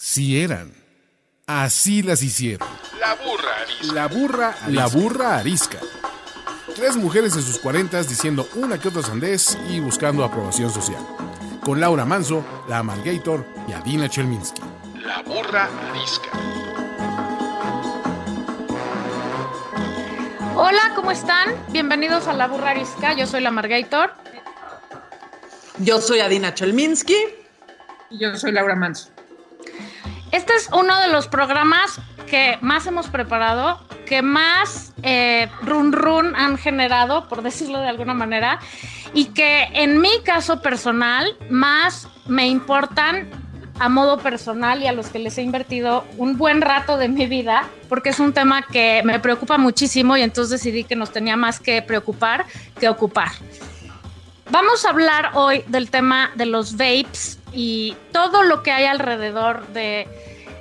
Sí eran. Así las hicieron. La burra arisca. La burra, la burra arisca. Tres mujeres en sus cuarentas diciendo una que otra sandez y buscando aprobación social. Con Laura Manso, la Amalgator y Adina Chelminsky. La burra arisca. Hola, ¿cómo están? Bienvenidos a La Burra Arisca. Yo soy la Margator. Yo soy Adina Chelminsky. Y yo soy Laura Manso. Este es uno de los programas que más hemos preparado, que más eh, run run han generado, por decirlo de alguna manera, y que en mi caso personal más me importan a modo personal y a los que les he invertido un buen rato de mi vida, porque es un tema que me preocupa muchísimo y entonces decidí que nos tenía más que preocupar que ocupar. Vamos a hablar hoy del tema de los vapes y todo lo que hay alrededor de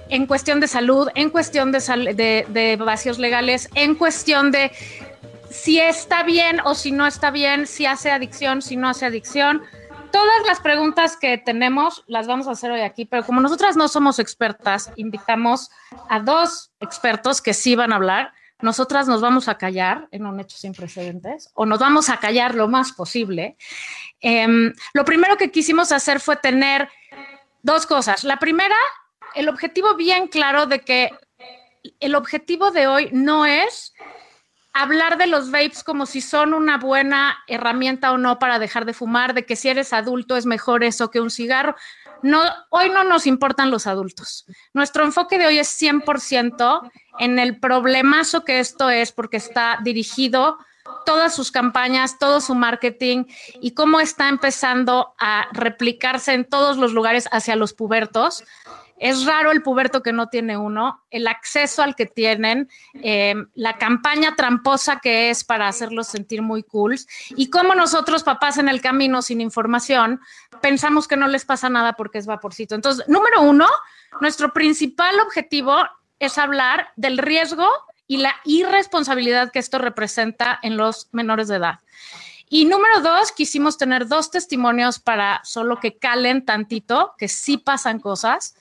en cuestión de salud, en cuestión de, de, de vacíos legales, en cuestión de si está bien o si no está bien, si hace adicción, si no hace adicción. Todas las preguntas que tenemos las vamos a hacer hoy aquí, pero como nosotras no somos expertas, invitamos a dos expertos que sí van a hablar nosotras nos vamos a callar en un hecho sin precedentes o nos vamos a callar lo más posible. Eh, lo primero que quisimos hacer fue tener dos cosas. La primera, el objetivo bien claro de que el objetivo de hoy no es hablar de los vapes como si son una buena herramienta o no para dejar de fumar, de que si eres adulto es mejor eso que un cigarro. No, hoy no nos importan los adultos. Nuestro enfoque de hoy es 100% en el problemazo que esto es porque está dirigido todas sus campañas, todo su marketing y cómo está empezando a replicarse en todos los lugares hacia los pubertos. Es raro el puberto que no tiene uno, el acceso al que tienen, eh, la campaña tramposa que es para hacerlos sentir muy cool y cómo nosotros, papás en el camino sin información, pensamos que no les pasa nada porque es vaporcito. Entonces, número uno, nuestro principal objetivo es hablar del riesgo y la irresponsabilidad que esto representa en los menores de edad. Y número dos, quisimos tener dos testimonios para solo que calen tantito, que sí pasan cosas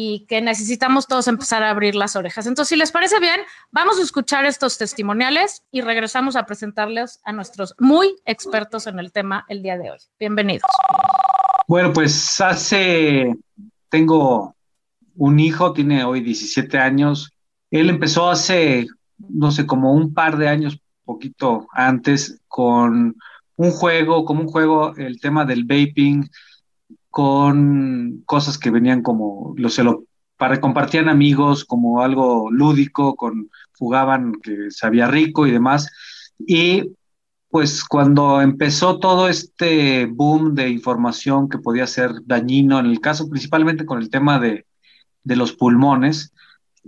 y que necesitamos todos empezar a abrir las orejas. Entonces, si les parece bien, vamos a escuchar estos testimoniales y regresamos a presentarles a nuestros muy expertos en el tema el día de hoy. Bienvenidos. Bueno, pues hace, tengo un hijo, tiene hoy 17 años. Él empezó hace, no sé, como un par de años, poquito antes, con un juego, como un juego, el tema del vaping, con cosas que venían como, lo, se lo para compartían amigos como algo lúdico, con jugaban que sabía rico y demás. Y pues cuando empezó todo este boom de información que podía ser dañino, en el caso principalmente con el tema de, de los pulmones,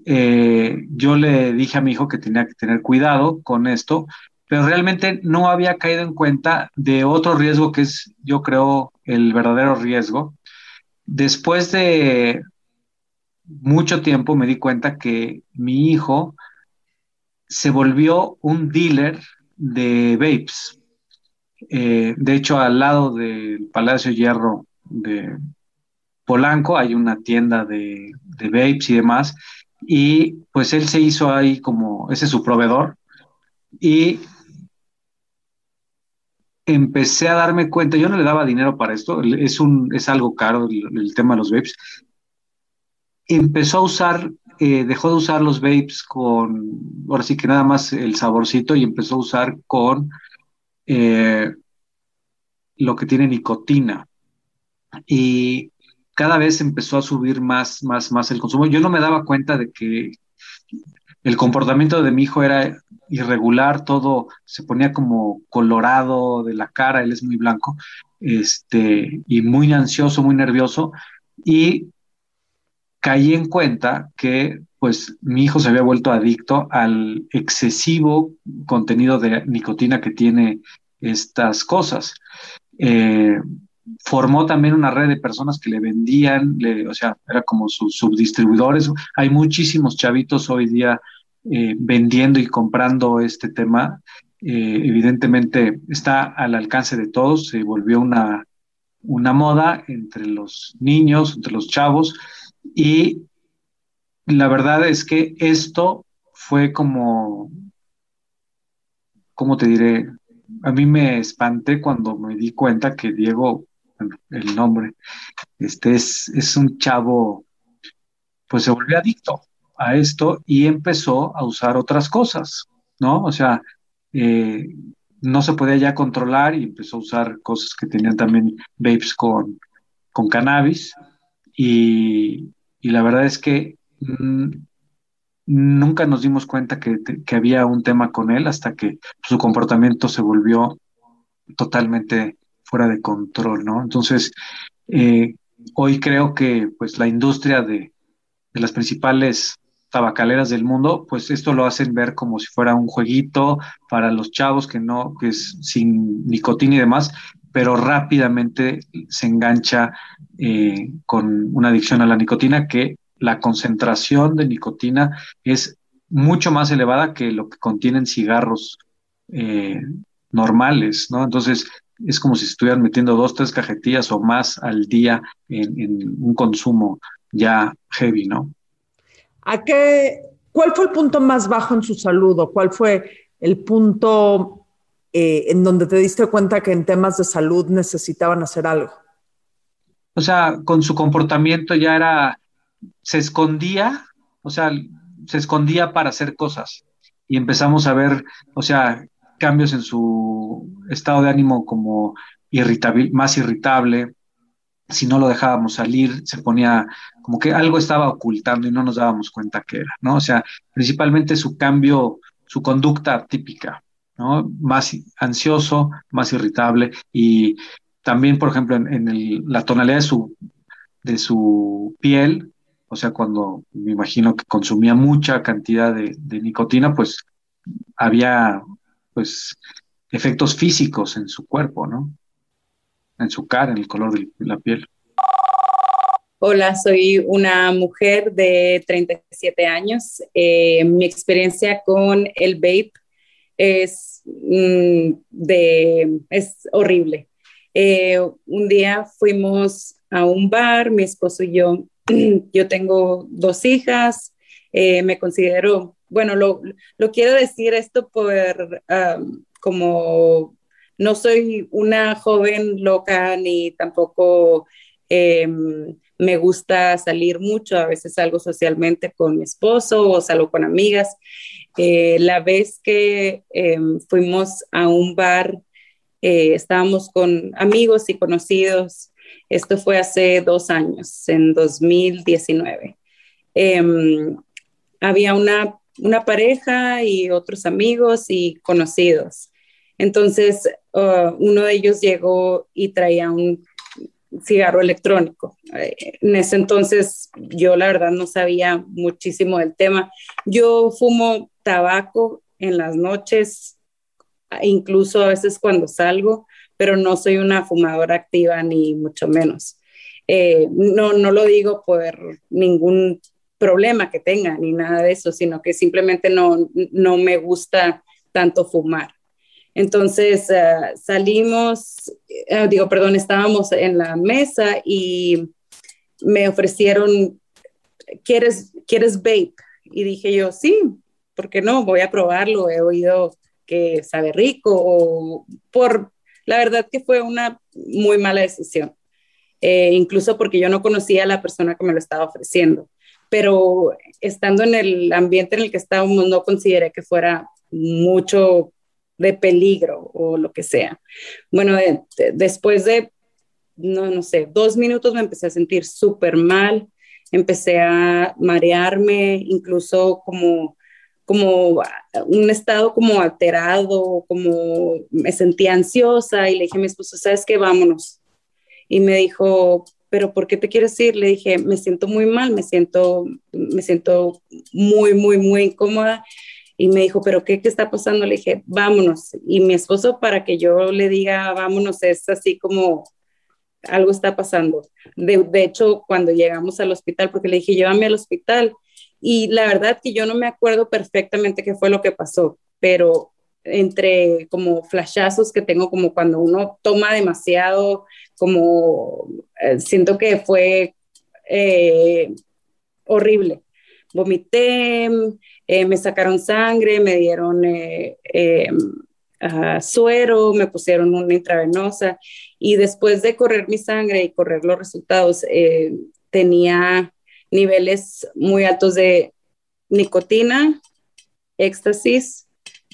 eh, yo le dije a mi hijo que tenía que tener cuidado con esto, pero realmente no había caído en cuenta de otro riesgo que es, yo creo, el verdadero riesgo. Después de mucho tiempo me di cuenta que mi hijo se volvió un dealer de vapes. Eh, de hecho, al lado del Palacio Hierro de Polanco hay una tienda de, vapes y demás, y pues él se hizo ahí como, ese es su proveedor, y empecé a darme cuenta, yo no le daba dinero para esto, es, un, es algo caro el, tema de los vapes, empezó a usar, eh, dejó de usar los vapes con, ahora sí que nada más el saborcito y empezó a usar con eh, lo que tiene nicotina. Y cada vez empezó a subir más, más, más el consumo. Yo no me daba cuenta de que el comportamiento de mi hijo era irregular, todo se ponía como colorado de la cara, él es muy blanco, este, y muy ansioso, muy nervioso, y caí en cuenta que pues mi hijo se había vuelto adicto al excesivo contenido de nicotina que tiene estas cosas. Eh, formó también una red de personas que le vendían, le, o sea, era como sus subdistribuidores. Hay muchísimos chavitos hoy día eh, vendiendo y comprando este tema. Eh, evidentemente está al alcance de todos, se volvió una, una moda entre los niños, entre los chavos, y la verdad es que esto fue como, ¿cómo te diré? A mí me espanté cuando me di cuenta que Diego, el nombre, este es, es un chavo, pues se volvió adicto a esto y empezó a usar otras cosas, ¿no? O sea, eh, no se podía ya controlar y empezó a usar cosas que tenían también vapes con, con cannabis. Y, la verdad es que mm, nunca nos dimos cuenta que, había un tema con él hasta que su comportamiento se volvió totalmente fuera de control, ¿no? Entonces, eh, hoy creo que pues la industria de, las principales tabacaleras del mundo, pues esto lo hacen ver como si fuera un jueguito para los chavos que no, que es sin nicotina y demás, pero rápidamente se engancha eh, con una adicción a la nicotina que la concentración de nicotina es mucho más elevada que lo que contienen cigarros eh, normales, ¿no? Entonces es como si estuvieran metiendo dos, tres cajetillas o más al día en un consumo ya heavy, ¿no? ¿A qué, ¿Cuál fue el punto más bajo en su salud o cuál fue el punto eh, en donde te diste cuenta que en temas de salud necesitaban hacer algo? O sea, con su comportamiento ya era, se escondía, o sea, se escondía para hacer cosas y empezamos a ver, o sea, cambios en su estado de ánimo como irritable, más irritable, si no lo dejábamos salir, se ponía como que algo estaba ocultando y no nos dábamos cuenta que era, ¿no? O sea, principalmente su cambio, su conducta típica, ¿no? Más ansioso, más irritable y también, por ejemplo, en, la tonalidad de su, de su piel, o sea, cuando me imagino que consumía mucha cantidad de nicotina, pues había, pues, efectos físicos en su cuerpo, ¿no? en su cara, en el color de la piel. Hola, soy una mujer de 37 años. Eh, mi experiencia con el vape es, mm, de, es horrible. Eh, un día fuimos a un bar, mi esposo y yo, yo tengo dos hijas, eh, me considero, bueno, lo, quiero decir esto por como no soy una joven loca ni tampoco em, me gusta salir mucho, a veces salgo socialmente con mi esposo o salgo con amigas. Eh, la vez que em, fuimos a un bar, eh, estábamos con amigos y conocidos, esto fue hace dos años, en 2019. Em, había una, una pareja y otros amigos y conocidos. Entonces, uh, uno de ellos llegó y traía un cigarro electrónico. Eh, en ese entonces yo la verdad no sabía muchísimo del tema. Yo fumo tabaco en las noches, incluso a veces cuando salgo, pero no soy una fumadora activa ni mucho menos. Eh, no, no lo digo por ningún problema que tenga ni nada de eso, sino que simplemente no, no me gusta tanto fumar. Entonces eh, salimos, eh, digo, perdón, estábamos en la mesa y me ofrecieron, ¿quieres, ¿quieres vape? Y dije yo, sí, ¿por qué no? Voy a probarlo, he oído que sabe rico o por, la verdad que fue una muy mala decisión, eh, incluso porque yo no conocía a la persona que me lo estaba ofreciendo, pero estando en el ambiente en el que estábamos no consideré que fuera mucho de peligro o lo que sea. Bueno, después de, no, no sé, dos minutos me empecé a sentir súper mal, empecé a marearme, incluso como como un estado como alterado, como me sentía ansiosa y le dije a mi esposo, ¿sabes qué? Vámonos. Y me dijo, pero ¿por qué te quieres ir? Le dije, me siento muy mal, me siento, me siento muy, muy, muy incómoda y me dijo, ¿pero qué, qué está pasando? Le dije, vámonos. Y mi esposo, para que yo le diga, vámonos, es así como algo está pasando. De, de hecho, cuando llegamos al hospital, porque le dije, llévame al hospital. Y la verdad que yo no me acuerdo perfectamente qué fue lo que pasó, pero entre como flashazos que tengo, como cuando uno toma demasiado, como eh, siento que fue eh, horrible. Vomité, eh, me sacaron sangre, me dieron em, suero, me pusieron una intravenosa. Y después de correr mi sangre y correr los resultados, tenía niveles muy altos de nicotina, éxtasis,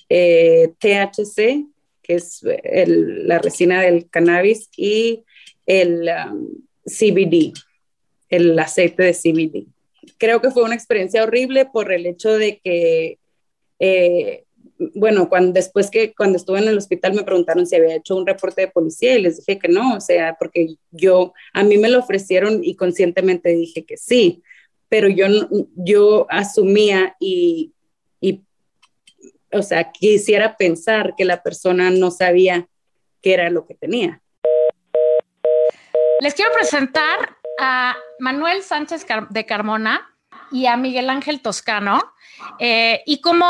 THC, que es la resina del cannabis, y el um, CBD, el aceite de CBD. Creo que fue una experiencia horrible por el hecho de que, eh, bueno, cuando, después que cuando estuve en el hospital me preguntaron si había hecho un reporte de policía y les dije que no, o sea, porque yo, a mí me lo ofrecieron y conscientemente dije que sí, pero yo, yo asumía y, y, o sea, quisiera pensar que la persona no sabía qué era lo que tenía. Les quiero presentar a Manuel Sánchez de Carmona y a Miguel Ángel Toscano. Eh, y como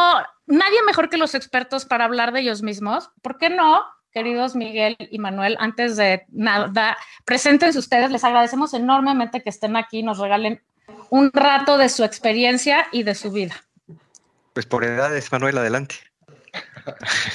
nadie mejor que los expertos para hablar de ellos mismos, ¿por qué no, queridos Miguel y Manuel, antes de nada, preséntense ustedes, les agradecemos enormemente que estén aquí y nos regalen un rato de su experiencia y de su vida. Pues por edades, Manuel, adelante.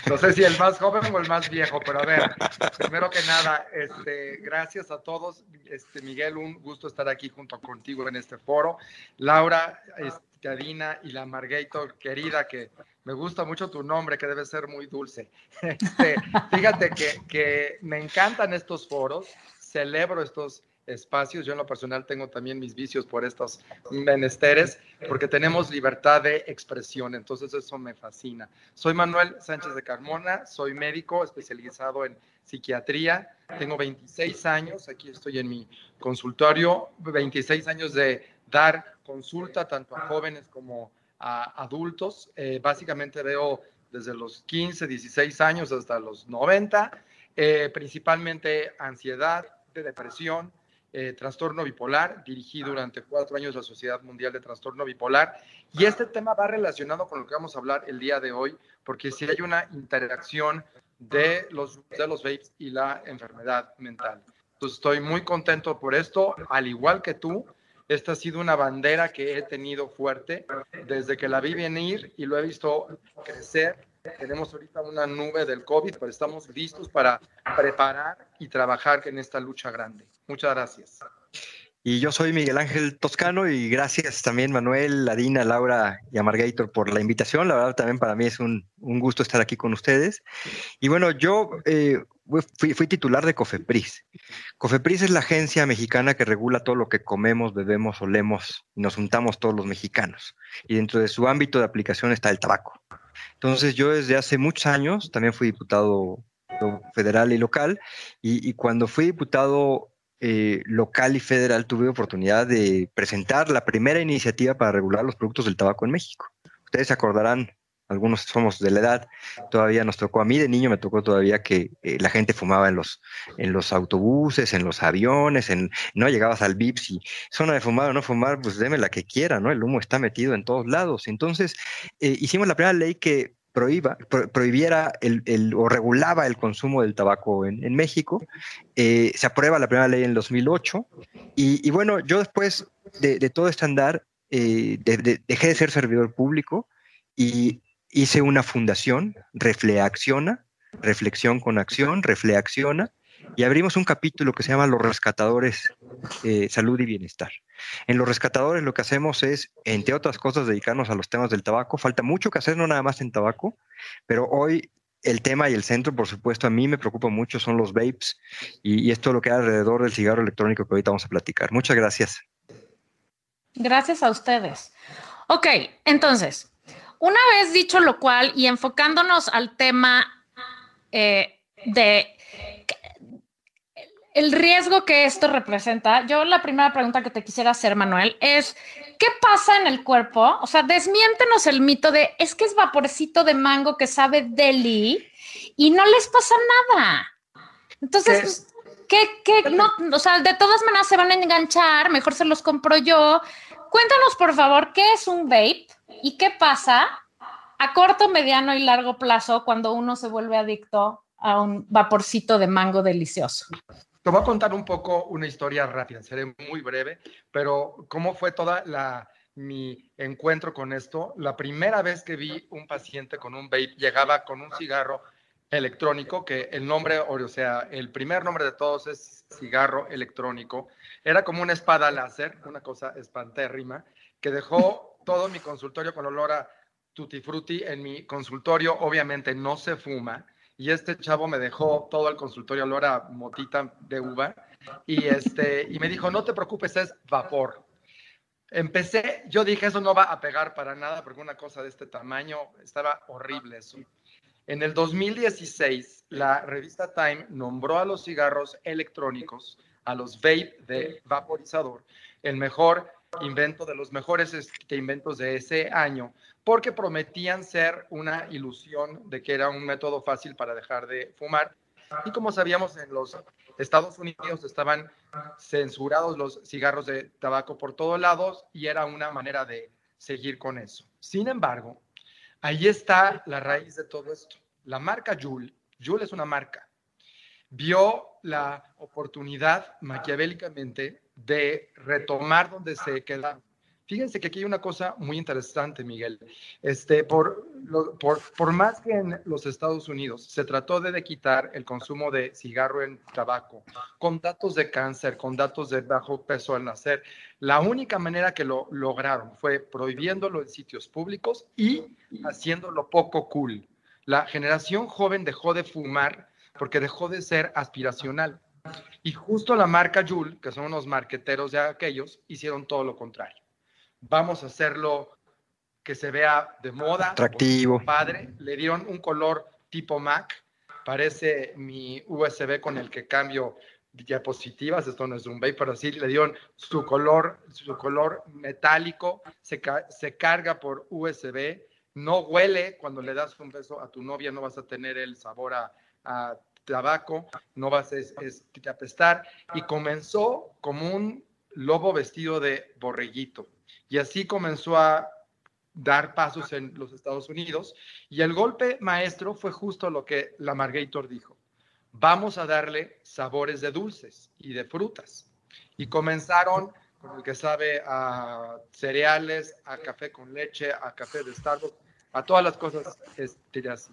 No sé si el más joven o el más viejo, pero a ver, primero que nada, este, gracias a todos. Este, Miguel, un gusto estar aquí junto contigo en este foro. Laura, este, Adina y la Margator, querida, que me gusta mucho tu nombre, que debe ser muy dulce. Este, fíjate que, que me encantan estos foros, celebro estos espacios. Yo en lo personal tengo también mis vicios por estos menesteres, porque tenemos libertad de expresión, entonces eso me fascina. Soy Manuel Sánchez de Carmona, soy médico especializado en psiquiatría, tengo 26 años, aquí estoy en mi consultorio, 26 años de dar consulta tanto a jóvenes como a adultos. Eh, básicamente veo desde los 15, 16 años hasta los 90, eh, principalmente ansiedad, de depresión, eh, trastorno bipolar, dirigí durante cuatro años la Sociedad Mundial de Trastorno Bipolar. Y este tema va relacionado con lo que vamos a hablar el día de hoy, porque si hay una interacción de los, de los vapes y la enfermedad mental. Entonces estoy muy contento por esto, al igual que tú. Esta ha sido una bandera que he tenido fuerte desde que la vi venir y lo he visto crecer tenemos ahorita una nube del COVID, pero estamos listos para preparar y trabajar en esta lucha grande. Muchas gracias. Y yo soy Miguel Ángel Toscano y gracias también Manuel, Ladina, Laura y a por la invitación. La verdad también para mí es un, gusto estar aquí con ustedes. Y bueno, yo eh, fui, fui, titular de COFEPRIS. COFEPRIS es la agencia mexicana que regula todo lo que comemos, bebemos, olemos y nos juntamos todos los mexicanos. Y dentro de su ámbito de aplicación está el tabaco. Entonces yo desde hace muchos años también fui diputado federal y local y, cuando fui diputado eh, local y federal tuve oportunidad de presentar la primera iniciativa para regular los productos del tabaco en México. Ustedes se acordarán, algunos somos de la edad, todavía nos tocó, a mí de niño me tocó todavía que eh, la gente fumaba en los, en los autobuses, en los aviones, en, no llegabas al VIPS y zona de fumar o no fumar, pues deme la que quiera, ¿no? El humo está metido en todos lados. Entonces, eh, hicimos la primera ley que prohíba, prohibiera el, o regulaba el consumo del tabaco en, México. Eh, se aprueba la primera ley en 2008 y, y bueno, yo después de, todo este andar dejé de ser servidor público y hice una fundación, Refleacciona, Reflexión con Acción, Refleacciona, y abrimos un capítulo que se llama Los Rescatadores eh, Salud y Bienestar. En Los Rescatadores lo que hacemos es, entre otras cosas, dedicarnos a los temas del tabaco. Falta mucho que hacer, no nada más en tabaco, pero hoy el tema y el centro, por supuesto, a mí me preocupa mucho, son los vapes y, y esto lo que hay alrededor del cigarro electrónico que ahorita vamos a platicar. Muchas gracias. Gracias a ustedes. Ok, entonces, una vez dicho lo cual y enfocándonos al tema eh, de el riesgo que esto representa, yo la primera pregunta que te quisiera hacer, Manuel, es, ¿qué pasa en el cuerpo? O sea, desmiéntenos el mito de, es que es vaporcito de mango que sabe deli y no les pasa nada. Entonces, ¿qué, qué, no, o sea, de todas maneras se van a enganchar, mejor se los compro yo. Cuéntanos, por favor, ¿qué es un vape? ¿Y qué pasa a corto, mediano y largo plazo cuando uno se vuelve adicto a un vaporcito de mango delicioso? Te voy a contar un poco una historia rápida, seré muy breve, pero cómo fue toda mi encuentro con esto. La primera vez que vi un paciente con un vape llegaba con un cigarro electrónico, que el nombre, o sea, el primer nombre de todos es cigarro electrónico. Era como una espada láser, una cosa espantérrima, que dejó todo mi consultorio con olor a tutti frutti. En mi consultorio obviamente no se fuma y este chavo me dejó todo el consultorio olor a motita de uva y, este, y me dijo, no te preocupes, es vapor. Empecé, yo dije, eso no va a pegar para nada porque una cosa de este tamaño estaba horrible eso. En el 2016, la revista Time nombró a los cigarros electrónicos, a los vape de vaporizador, el mejor invento de los mejores este, inventos de ese año, porque prometían ser una ilusión de que era un método fácil para dejar de fumar. Y como sabíamos, en los Estados Unidos estaban censurados los cigarros de tabaco por todos lados y era una manera de seguir con eso. Sin embargo, ahí está la raíz de todo esto. La marca Juul, Juul es una marca, vio la oportunidad maquiavélicamente de retomar donde se quedaron. Fíjense que aquí hay una cosa muy interesante, Miguel. Este, por, por, por, más que en los Estados Unidos se trató de quitar el consumo de cigarro en tabaco, con datos de cáncer, con datos de bajo peso al nacer, la única manera que lo lograron fue prohibiéndolo en sitios públicos y haciéndolo poco cool. La generación joven dejó de fumar porque dejó de ser aspiracional. Y justo la marca Juul, que son unos marqueteros de aquellos, hicieron todo lo contrario vamos a hacerlo que se vea de moda. Atractivo. Padre, le dieron un color tipo Mac, parece mi USB con el que cambio diapositivas, esto no es un vape, pero sí le dieron su color, su color metálico, se, se carga por USB, no huele, cuando le das un beso a tu novia no vas a tener el sabor a, tabaco, no vas a, a apestar, y comenzó como un lobo vestido de borreguito. Y así comenzó a dar pasos en los Estados Unidos. Y el golpe maestro fue justo lo que la Margator dijo. Vamos a darle sabores de dulces y de frutas. Y comenzaron con el que sabe a cereales, a café con leche, a café de Starbucks, a todas las cosas este, así.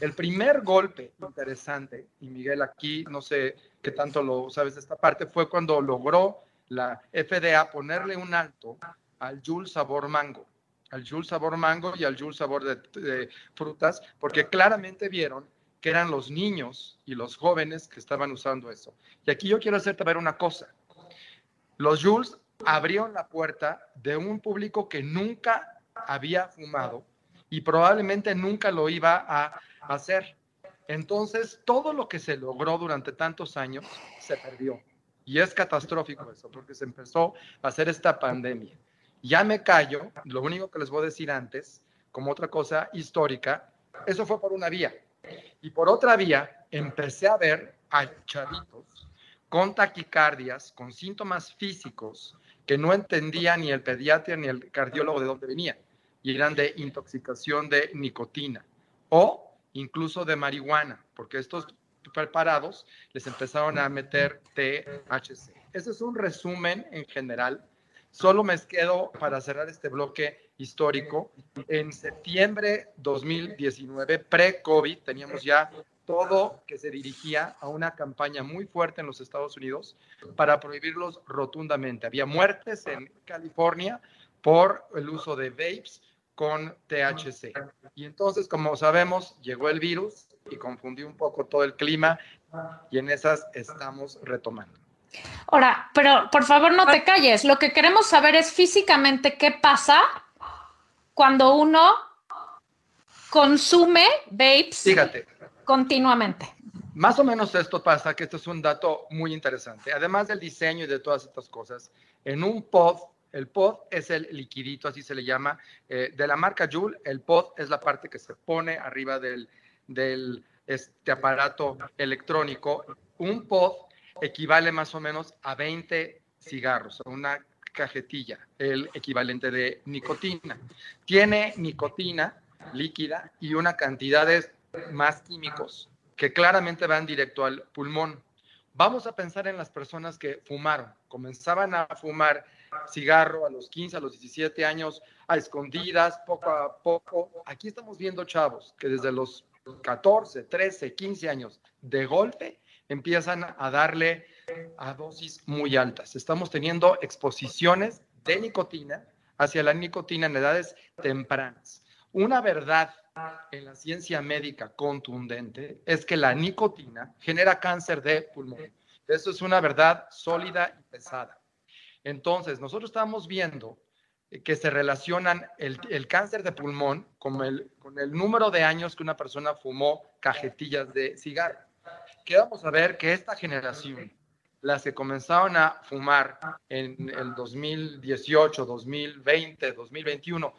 El primer golpe interesante, y Miguel aquí, no sé qué tanto lo sabes de esta parte, fue cuando logró la FDA ponerle un alto al Joule sabor mango, al Joule sabor mango y al Joule sabor de, frutas, porque claramente vieron que eran los niños y los jóvenes que estaban usando eso. Y aquí yo quiero hacerte ver una cosa. Los Jules abrieron la puerta de un público que nunca había fumado y probablemente nunca lo iba a hacer. Entonces, todo lo que se logró durante tantos años se perdió. Y es catastrófico eso, porque se empezó a hacer esta pandemia. Ya me callo, lo único que les voy a decir antes, como otra cosa histórica, eso fue por una vía. Y por otra vía, empecé a ver a chavitos con taquicardias, con síntomas físicos que no entendía ni el pediatra ni el cardiólogo de dónde venía. Y eran de intoxicación de nicotina o incluso de marihuana, porque estos preparados les empezaron a meter THC. Ese es un resumen en general Solo me quedo para cerrar este bloque histórico. En septiembre 2019, pre-COVID, teníamos ya todo que se dirigía a una campaña muy fuerte en los Estados Unidos para prohibirlos rotundamente. Había muertes en California por el uso de vapes con THC. Y entonces, como sabemos, llegó el virus y confundió un poco todo el clima y en esas estamos retomando. Ahora, pero por favor no te calles. Lo que queremos saber es físicamente qué pasa cuando uno consume vapes Fíjate. continuamente. Más o menos esto pasa, que esto es un dato muy interesante. Además del diseño y de todas estas cosas, en un pod, el pod es el liquidito, así se le llama, eh, de la marca Joule, el pod es la parte que se pone arriba del, del este aparato electrónico. Un pod equivale más o menos a 20 cigarros, a una cajetilla, el equivalente de nicotina. Tiene nicotina líquida y una cantidad de más químicos que claramente van directo al pulmón. Vamos a pensar en las personas que fumaron, comenzaban a fumar cigarro a los 15, a los 17 años, a escondidas, poco a poco. Aquí estamos viendo chavos que desde los 14, 13, 15 años de golpe empiezan a darle a dosis muy altas. Estamos teniendo exposiciones de nicotina hacia la nicotina en edades tempranas. Una verdad en la ciencia médica contundente es que la nicotina genera cáncer de pulmón. Eso es una verdad sólida y pesada. Entonces, nosotros estamos viendo que se relacionan el, cáncer de pulmón con el, con el número de años que una persona fumó cajetillas de cigarro. Que vamos a ver que esta generación, las que comenzaron a fumar en el 2018, 2020, 2021,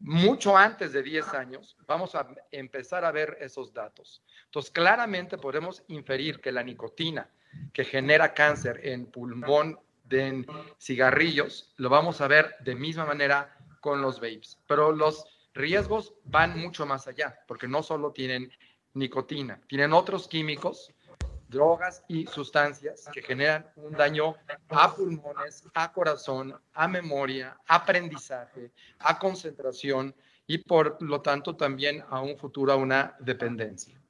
mucho antes de 10 años, vamos a empezar a ver esos datos. Entonces, claramente podemos inferir que la nicotina que genera cáncer en pulmón de cigarrillos, lo vamos a ver de misma manera con los vapes. Pero los riesgos van mucho más allá, porque no solo tienen nicotina, tienen otros químicos, drogas y sustancias que generan un daño a pulmones, a corazón, a memoria, aprendizaje, a concentración y por lo tanto también a un futuro a una dependencia.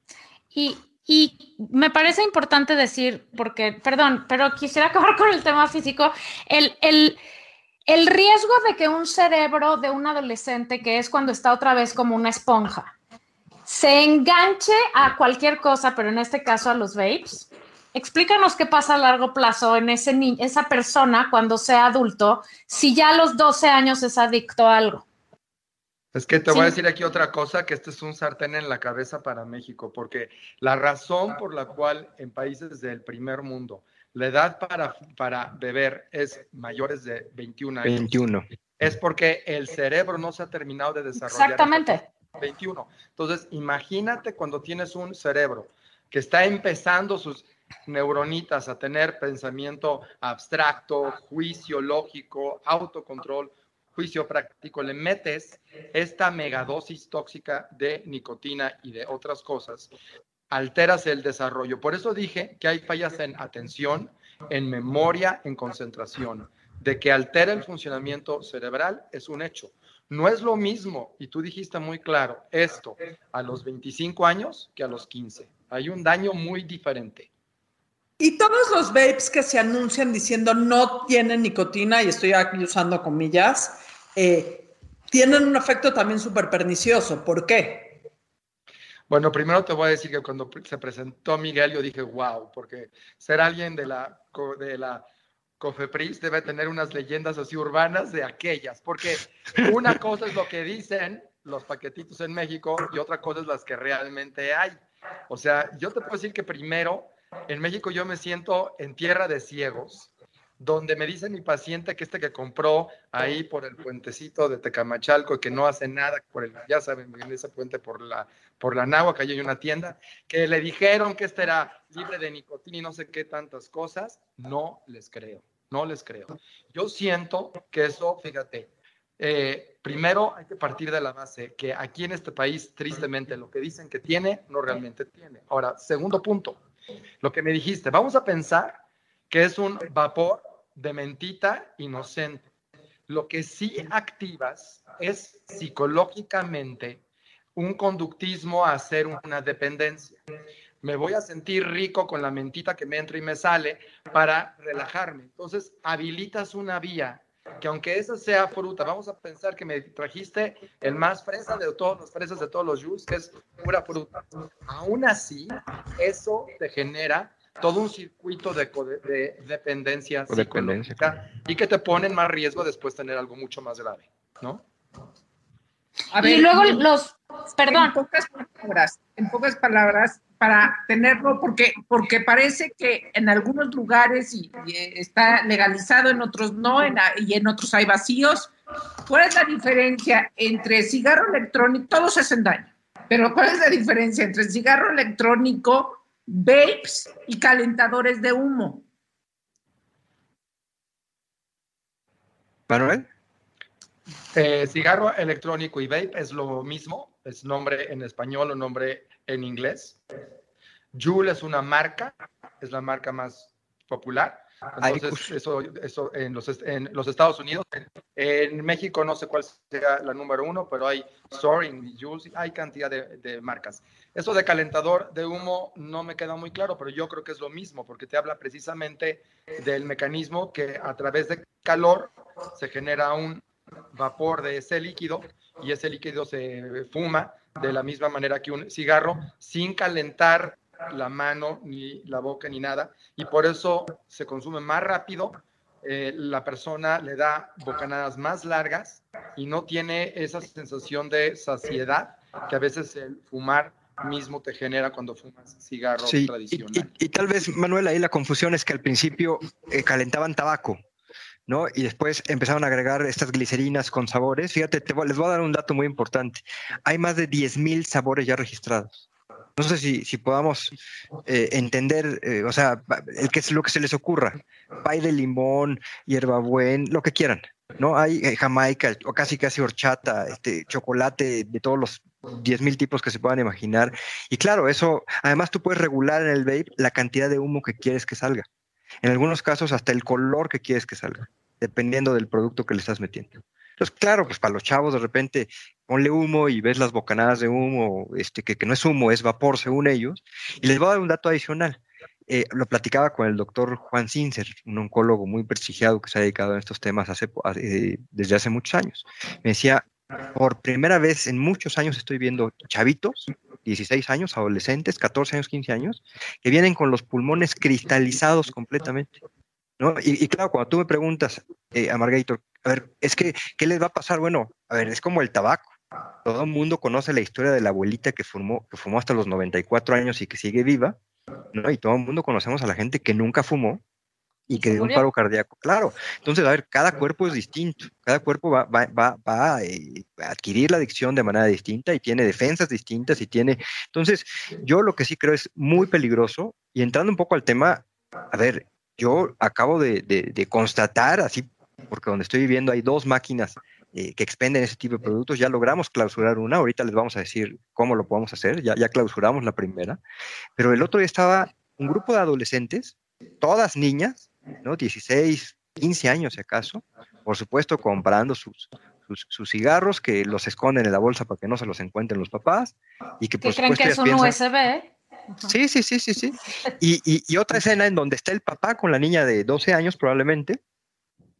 Y y me parece importante decir, porque, perdón, pero quisiera acabar con el tema físico, el, el, el riesgo de que un cerebro de un adolescente, que es cuando está otra vez como una esponja, se enganche a cualquier cosa, pero en este caso a los vapes. Explícanos qué pasa a largo plazo en ese esa persona cuando sea adulto, si ya a los 12 años es adicto a algo. Es que te voy a decir aquí otra cosa, que este es un sartén en la cabeza para México, porque la razón por la cual en países del primer mundo la edad para, para beber es mayores de 21 años. 21. Es porque el cerebro no se ha terminado de desarrollar. Exactamente. 21. Entonces, imagínate cuando tienes un cerebro que está empezando sus neuronitas a tener pensamiento abstracto, juicio lógico, autocontrol, juicio práctico le metes esta megadosis tóxica de nicotina y de otras cosas, alteras el desarrollo. Por eso dije que hay fallas en atención, en memoria, en concentración. De que altera el funcionamiento cerebral es un hecho. No es lo mismo, y tú dijiste muy claro, esto a los 25 años que a los 15. Hay un daño muy diferente. Y todos los vapes que se anuncian diciendo no tienen nicotina, y estoy aquí usando comillas, eh, tienen un efecto también súper pernicioso. ¿Por qué? Bueno, primero te voy a decir que cuando se presentó Miguel, yo dije, wow, porque ser alguien de la, de la Cofepris debe tener unas leyendas así urbanas de aquellas, porque una cosa es lo que dicen los paquetitos en México y otra cosa es las que realmente hay. O sea, yo te puedo decir que primero, en México yo me siento en tierra de ciegos, donde me dice mi paciente que este que compró ahí por el puentecito de Tecamachalco, que no hace nada por el, ya saben, en ese puente por la, por la Nahua, que hay una tienda, que le dijeron que este era libre de nicotina y no sé qué tantas cosas, no les creo, no les creo. Yo siento que eso, fíjate, eh, primero hay que partir de la base que aquí en este país, tristemente, lo que dicen que tiene, no realmente tiene. Ahora, segundo punto, lo que me dijiste, vamos a pensar que es un vapor de mentita inocente. Lo que sí activas es psicológicamente un conductismo a hacer una dependencia. Me voy a sentir rico con la mentita que me entra y me sale para relajarme. Entonces, habilitas una vía que aunque esa sea fruta, vamos a pensar que me trajiste el más fresa de todos los fresas de todos los jus, que es pura fruta. Aún así, eso te genera todo un circuito de, de dependencia, y que te pone en más riesgo después tener algo mucho más grave, ¿no? y luego los, perdón. En pocas palabras, en pocas palabras, para tenerlo, porque, porque parece que en algunos lugares y, está legalizado, en otros no, y en otros hay vacíos. ¿Cuál es la diferencia entre cigarro electrónico? Todos hacen daño, pero ¿cuál es la diferencia entre cigarro electrónico vapes y calentadores de humo. Manuel. Eh, cigarro electrónico y vape es lo mismo, es nombre en español o nombre en inglés. Juul es una marca, es la marca más popular. Entonces, eso, eso en, los, en los Estados Unidos, en, México no sé cuál sea la número uno, pero hay Soaring, Jules, hay cantidad de, de, marcas. Eso de calentador de humo no me queda muy claro, pero yo creo que es lo mismo, porque te habla precisamente del mecanismo que a través de calor se genera un vapor de ese líquido y ese líquido se fuma de la misma manera que un cigarro sin calentar la mano, ni la boca, ni nada, y por eso se consume más rápido. Eh, la persona le da bocanadas más largas y no tiene esa sensación de saciedad que a veces el fumar mismo te genera cuando fumas cigarro tradicional. Y, tal vez, Manuel, ahí la confusión es que al principio eh, calentaban tabaco, ¿no? Y después empezaron a agregar estas glicerinas con sabores. Fíjate, les voy a dar un dato muy importante. Hay más de 10.000 sabores ya registrados no sé si, si podamos eh, entender, eh, o sea, el que es lo que se les ocurra, pay de limón, hierbabuena, lo que quieran, ¿no? Hay eh, jamaica, o casi casi horchata, este, chocolate de todos los 10.000 tipos que se puedan imaginar. Y claro, eso, además tú puedes regular en el vape la cantidad de humo que quieres que salga. En algunos casos hasta el color que quieres que salga, dependiendo del producto que le estás metiendo. Entonces, claro, pues para los chavos de repente ponle humo y ves las bocanadas de humo, este, que, que no es humo, es vapor según ellos. Y les voy a dar un dato adicional. Eh, lo platicaba con el doctor Juan Sincer, un oncólogo muy prestigiado que se ha dedicado a estos temas eh, desde hace muchos años. Me decía, por primera vez en muchos años estoy viendo chavitos, 16 años, adolescentes, 14 años, 15 años, que vienen con los pulmones cristalizados completamente. ¿No? Y, claro, cuando tú me preguntas, eh, a Margarito, a ver, es que, ¿qué les va a pasar? Bueno, a ver, es como el tabaco. Todo el mundo conoce la historia de la abuelita que fumó, que fumó hasta los 94 años y que sigue viva, ¿no? Y todo el mundo conocemos a la gente que nunca fumó y que dio un paro cardíaco. Claro. Entonces, a ver, cada cuerpo es distinto. Cada cuerpo va, va, va, va eh, a adquirir la adicción de manera distinta y tiene defensas distintas y tiene... Entonces, yo lo que sí creo es muy peligroso y entrando un poco al tema, a ver, yo acabo de, de constatar, así porque donde estoy viviendo hay dos máquinas eh, que expenden ese tipo de productos. Ya logramos clausurar una, ahorita les vamos a decir cómo lo podemos hacer, ya, ya clausuramos la primera, pero el otro día estaba un grupo de adolescentes, todas niñas, ¿no? 16, 15 años si acaso, por supuesto comprando sus, sus, cigarros que los esconden en la bolsa para que no se los encuentren los papás y que por creen que es un USB. Sí, sí, sí, sí, sí. Y, y, y, otra escena en donde está el papá con la niña de 12 años probablemente,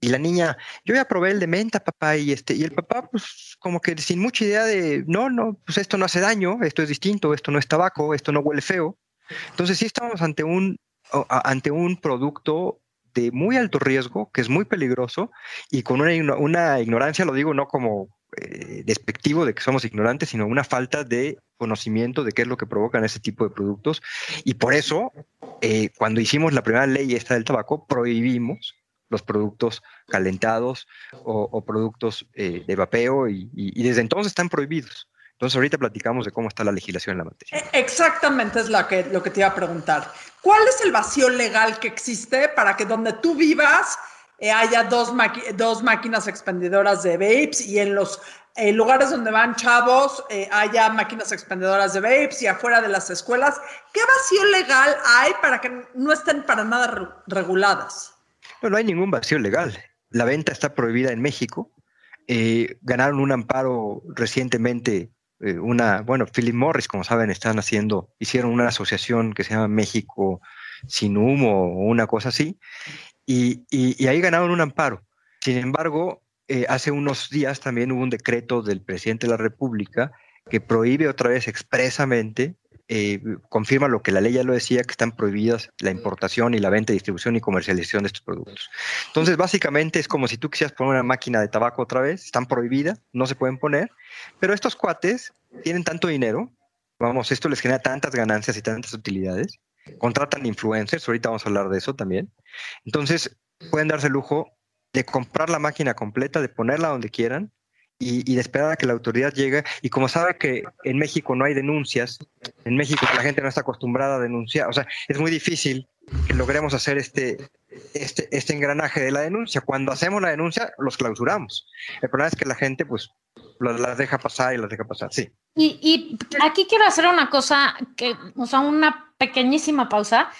y la niña, yo ya probé el de menta, papá, y este, y el papá, pues, como que sin mucha idea de, no, no, pues esto no hace daño, esto es distinto, esto no es tabaco, esto no huele feo. Entonces sí estamos ante un, ante un producto de muy alto riesgo, que es muy peligroso, y con una, una ignorancia, lo digo no como eh, despectivo de que somos ignorantes, sino una falta de conocimiento de qué es lo que provocan ese tipo de productos. Y por eso, eh, cuando hicimos la primera ley esta del tabaco, prohibimos los productos calentados o, productos eh, de vapeo y, desde entonces están prohibidos. Entonces ahorita platicamos de cómo está la legislación en la materia. E, exactamente es lo que, lo que te iba a preguntar. ¿Cuál es el vacío legal que existe para que donde tú vivas haya dos, dos máquinas expendedoras de vapes y en los lugares donde van chavos eh, haya máquinas expendedoras de vapes y afuera de las escuelas? ¿Qué vacío legal hay para que no estén para nada reguladas? No, no hay ningún vacío legal. La venta está prohibida en México. Eh, ganaron un amparo recientemente, eh, una, bueno, Philip Morris, como saben, están haciendo, hicieron una asociación que se llama México sin humo o una cosa así, y, ahí ganaron un amparo. Sin embargo, eh, hace unos días también hubo un decreto del presidente de la República que prohíbe otra vez expresamente eh, confirma lo que la ley ya lo decía, que están prohibidas la importación y la venta, distribución y comercialización de estos productos. Entonces, básicamente es como si tú quisieras poner una máquina de tabaco otra vez, están prohibidas, no se pueden poner, pero estos cuates tienen tanto dinero, vamos, esto les genera tantas ganancias y tantas utilidades, contratan influencers, ahorita vamos a hablar de eso también, entonces pueden darse el lujo de comprar la máquina completa, de ponerla donde quieran, y, de esperar a que la autoridad llegue. Y como sabe que en México no hay denuncias, en México la gente no está acostumbrada a denunciar, o sea, es muy difícil que logremos hacer este, este, este engranaje de la denuncia. Cuando hacemos la denuncia, los clausuramos. El problema es que la gente, pues, las deja pasar y las deja pasar, sí. Y, y aquí quiero hacer una cosa, que, o sea, una pequeñísima pausa.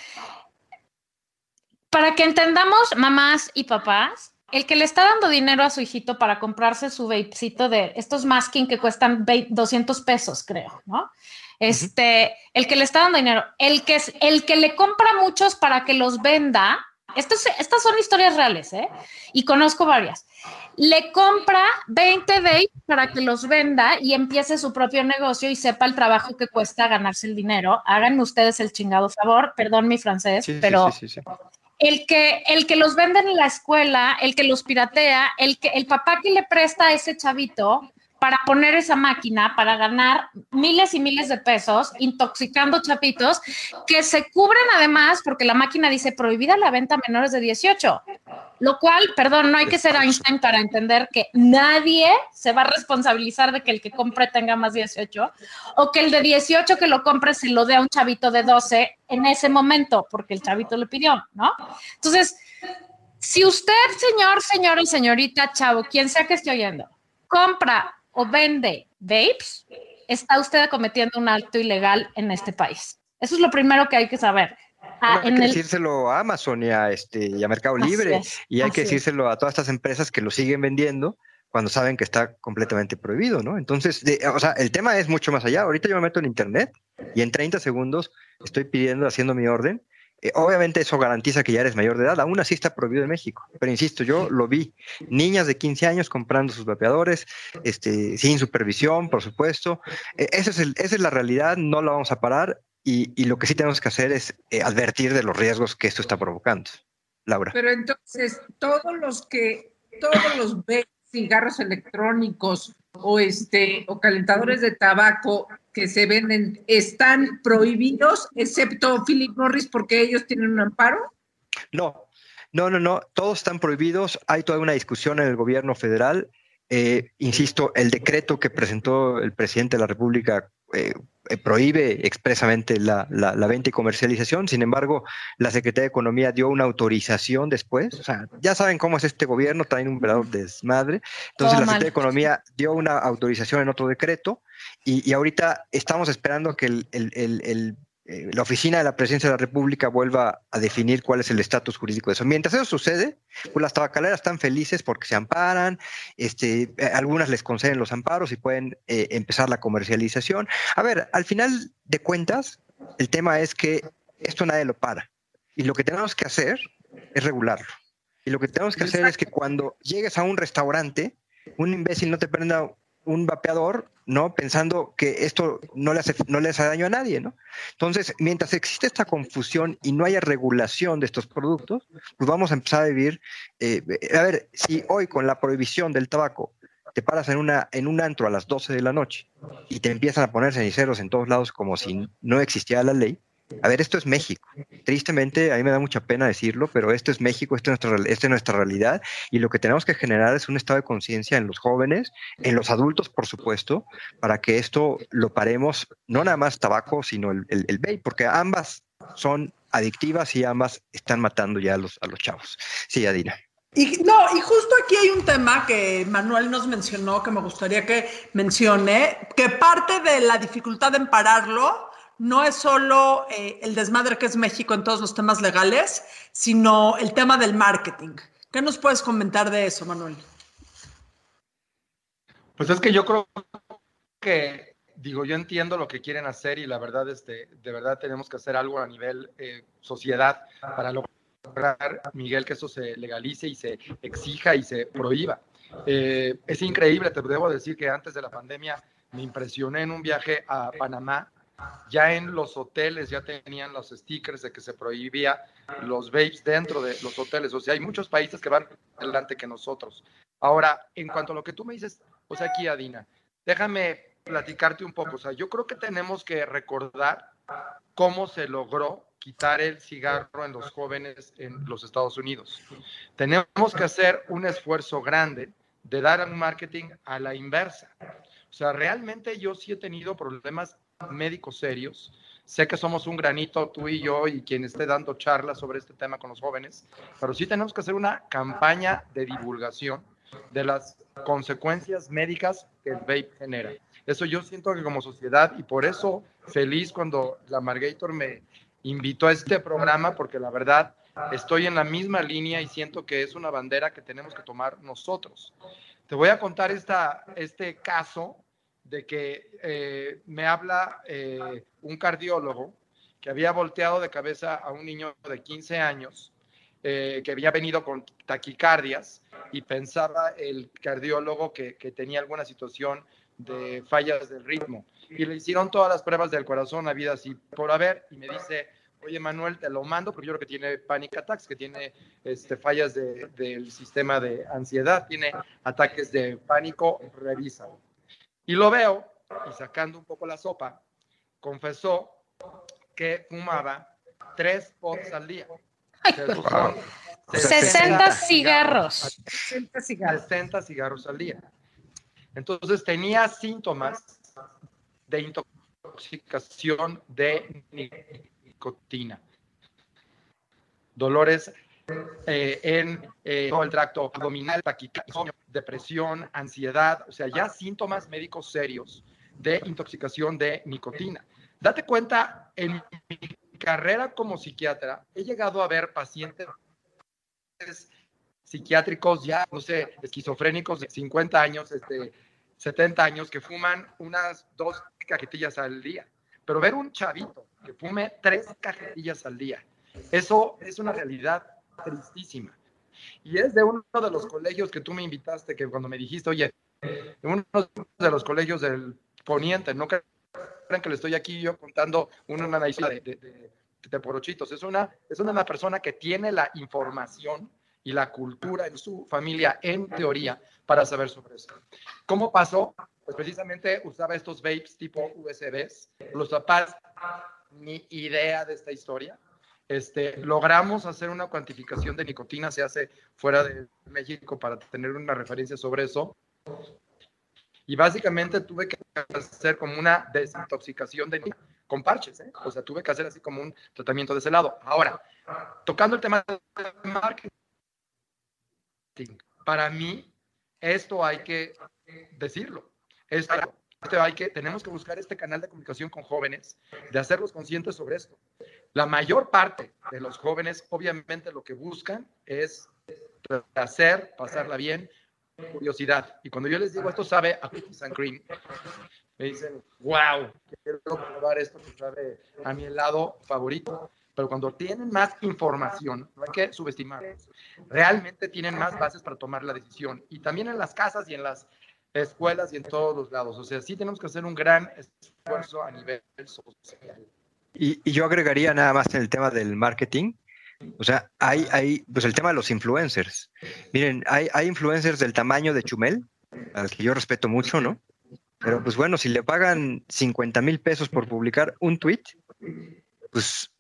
para que entendamos, mamás y papás, el que le está dando dinero a su hijito para comprarse su vapecito de estos masking que cuestan 200 pesos, creo, ¿no? Este, el que le está dando dinero, el que, el que le compra muchos para que los venda, estas son historias reales, ¿eh? Y conozco varias. Le compra 20 vapes para que los venda y empiece su propio negocio y sepa el trabajo que cuesta ganarse el dinero. Háganme ustedes el chingado favor, perdón mi francés, pero el que, el que los vende en la escuela, el que los piratea, el, que, el papá que le presta a ese chavito para poner esa máquina, para ganar miles y miles de pesos, intoxicando chapitos, que se cubren además porque la máquina dice prohibida la venta a menores de 18. Lo cual, perdón, no hay que ser Einstein para entender que nadie se va a responsabilizar de que el que compre tenga más 18 o que el de 18 que lo compre se lo dé a un chavito de 12 en ese momento, porque el chavito le pidió, ¿no? Entonces, si usted, señor, señora y señorita, chavo, quien sea que esté oyendo, compra o vende vapes, está usted cometiendo un acto ilegal en este país. Eso es lo primero que hay que saber. Ah, hay que decírselo a Amazon y a, este, y a Mercado Libre y hay que decírselo a todas estas empresas que lo siguen vendiendo cuando saben que está completamente prohibido, ¿no? Entonces, o sea, el tema es mucho más allá. Ahorita yo me meto en internet y en 30 segundos estoy pidiendo, haciendo mi orden eh, obviamente eso garantiza que ya eres mayor de edad, aún así está prohibido en México. Pero insisto, yo lo vi, niñas de 15 años comprando sus vapeadores, este, sin supervisión, por supuesto. Esa, es esa es la realidad, no la vamos a parar y, lo que sí tenemos que hacer es eh, advertir de los riesgos que esto está provocando. Laura. Pero entonces, todos los que, todos los cigarros electrónicos o este o calentadores de tabaco que se venden están prohibidos, excepto Philip Morris porque ellos tienen un amparo? No, no, no, no, todos están prohibidos. Hay toda una discusión en el gobierno federal. Eh, insisto, el decreto que presentó el presidente de la República eh, eh, prohíbe expresamente la, venta y comercialización. Sin embargo, la Secretaría de Economía dio una autorización después. O sea, ya saben cómo es este gobierno, traen un verdadero desmadre. Entonces, la Secretaría de Economía dio una autorización en otro decreto y, ahorita estamos esperando que el, el eh, la oficina de la presidencia de la República vuelva a definir cuál es el estatus jurídico de eso. Mientras eso sucede, pues las tabacaleras están felices porque se amparan, este, eh, algunas les conceden los amparos y pueden eh, empezar la comercialización. A ver, al final de cuentas, el tema es que esto nadie lo para. Y lo que tenemos que hacer es regularlo. Y lo que tenemos que hacer es que cuando llegues a un restaurante, un imbécil no te prenda un vapeador, ¿no? Pensando que esto no le, hace, daño a nadie, ¿no? Entonces, mientras existe esta confusión y no haya regulación de estos productos, pues vamos a empezar a vivir, eh, a ver, si hoy con la prohibición del tabaco te paras en un antro a las 12 de la noche y te empiezan a poner ceniceros en todos lados como si no existiera la ley, a ver, esto es México. Tristemente, a mí me da mucha pena decirlo, pero esto es México, esto es nuestra, es nuestra realidad y lo que tenemos que generar es un estado de conciencia en los jóvenes, en los adultos, por supuesto, para que esto lo paremos, no nada más tabaco, sino el, el, vape, porque ambas son adictivas y ambas están matando ya a los, a los chavos. Sí, Adina. Y no, y justo aquí hay un tema que Manuel nos mencionó que me gustaría que mencione, que parte de la dificultad en pararlo no es solo eh, el desmadre que es México en todos los temas legales, sino el tema del marketing. ¿Qué nos puedes comentar de eso, Manuel? Pues es que yo creo que, digo, yo entiendo lo que quieren hacer y la verdad es de, de verdad tenemos que hacer algo a nivel eh, sociedad para lograr, Miguel, que eso se legalice y se exija y se prohíba. Eh, es increíble, te debo decir que antes de la pandemia me impresioné en un viaje a Panamá ya en los hoteles ya tenían los stickers de que se prohibía los vapes dentro de los hoteles. O sea, hay muchos países que van adelante que nosotros. Ahora, en cuanto a lo que tú me dices, o sea, aquí, Adina, déjame platicarte un poco. O sea, yo creo que tenemos que recordar cómo se logró quitar el cigarro en los jóvenes en los Estados Unidos. Tenemos que hacer un esfuerzo grande de dar un marketing a la inversa. O sea, realmente yo sí he tenido problemas médicos serios. Sé que somos un granito, tú y yo, y quien esté dando charlas sobre este tema con los jóvenes, pero sí tenemos que hacer una campaña de divulgación de las consecuencias médicas que el vape genera. Eso yo siento que como sociedad, y por eso feliz cuando la Margator me invitó a este programa, porque la verdad estoy en la misma línea y siento que es una bandera que tenemos que tomar nosotros. Te voy a contar esta, este caso de que eh, me habla eh, un cardiólogo que había volteado de cabeza a un niño de 15 años eh, que había venido con taquicardias y pensaba el cardiólogo que, que, tenía alguna situación de fallas del ritmo. Y le hicieron todas las pruebas del corazón, vida así por haber, y me dice, oye Manuel, te lo mando porque yo creo que tiene panic attacks, que tiene este, fallas de, del sistema de ansiedad, tiene ataques de pánico, revisa. Y lo veo, y sacando un poco la sopa, confesó que fumaba tres pots al día. 60 cigarros. 60 cigarros. 60 cigarros al día. Entonces tenía síntomas de intoxicación de nicotina. Dolores eh, en eh, todo el tracto abdominal, taquicardia, depresión, ansiedad, o sea, ya síntomas médicos serios de intoxicación de nicotina. Date cuenta, en mi carrera como psiquiatra, he llegado a ver pacientes psiquiátricos ya, no sé, esquizofrénicos de 50 años, este, 70 años, que fuman unas dos cajetillas al día. Pero ver un chavito que fume tres cajetillas al día, eso es una realidad tristísima. Y es de uno de los colegios que tú me invitaste, que cuando me dijiste, oye, uno de los colegios del Poniente, no crean que le estoy aquí yo contando una historia de, de, de, porochitos, es una, es una persona que tiene la información y la cultura en su familia, en teoría, para saber sobre eso. ¿Cómo pasó? Pues precisamente usaba estos vapes tipo USBs. Los papás, ni idea de esta historia. Este, logramos hacer una cuantificación de nicotina, se hace fuera de México para tener una referencia sobre eso. Y básicamente tuve que hacer como una desintoxicación de con parches, ¿eh? o sea, tuve que hacer así como un tratamiento de ese lado. Ahora, tocando el tema de marketing, para mí, esto hay que decirlo. Esto, hay que, tenemos que buscar este canal de comunicación con jóvenes, de hacerlos conscientes sobre esto. La mayor parte de los jóvenes, obviamente, lo que buscan es hacer, pasarla bien, curiosidad. Y cuando yo les digo esto sabe a cookies and cream, me dicen, wow, quiero probar esto que sabe a mi helado favorito pero cuando tienen más información, no hay que subestimar, realmente tienen más bases para tomar la decisión. Y también en las casas y en las escuelas y en todos los lados. O sea, sí tenemos que hacer un gran esfuerzo a nivel social. Y, y yo agregaría nada más en el tema del marketing. O sea, hay, hay, pues el tema de los influencers. Miren, hay, hay influencers del tamaño de Chumel, al que yo respeto mucho, ¿no? Pero pues bueno, si le pagan 50 mil pesos por publicar un tweet, pues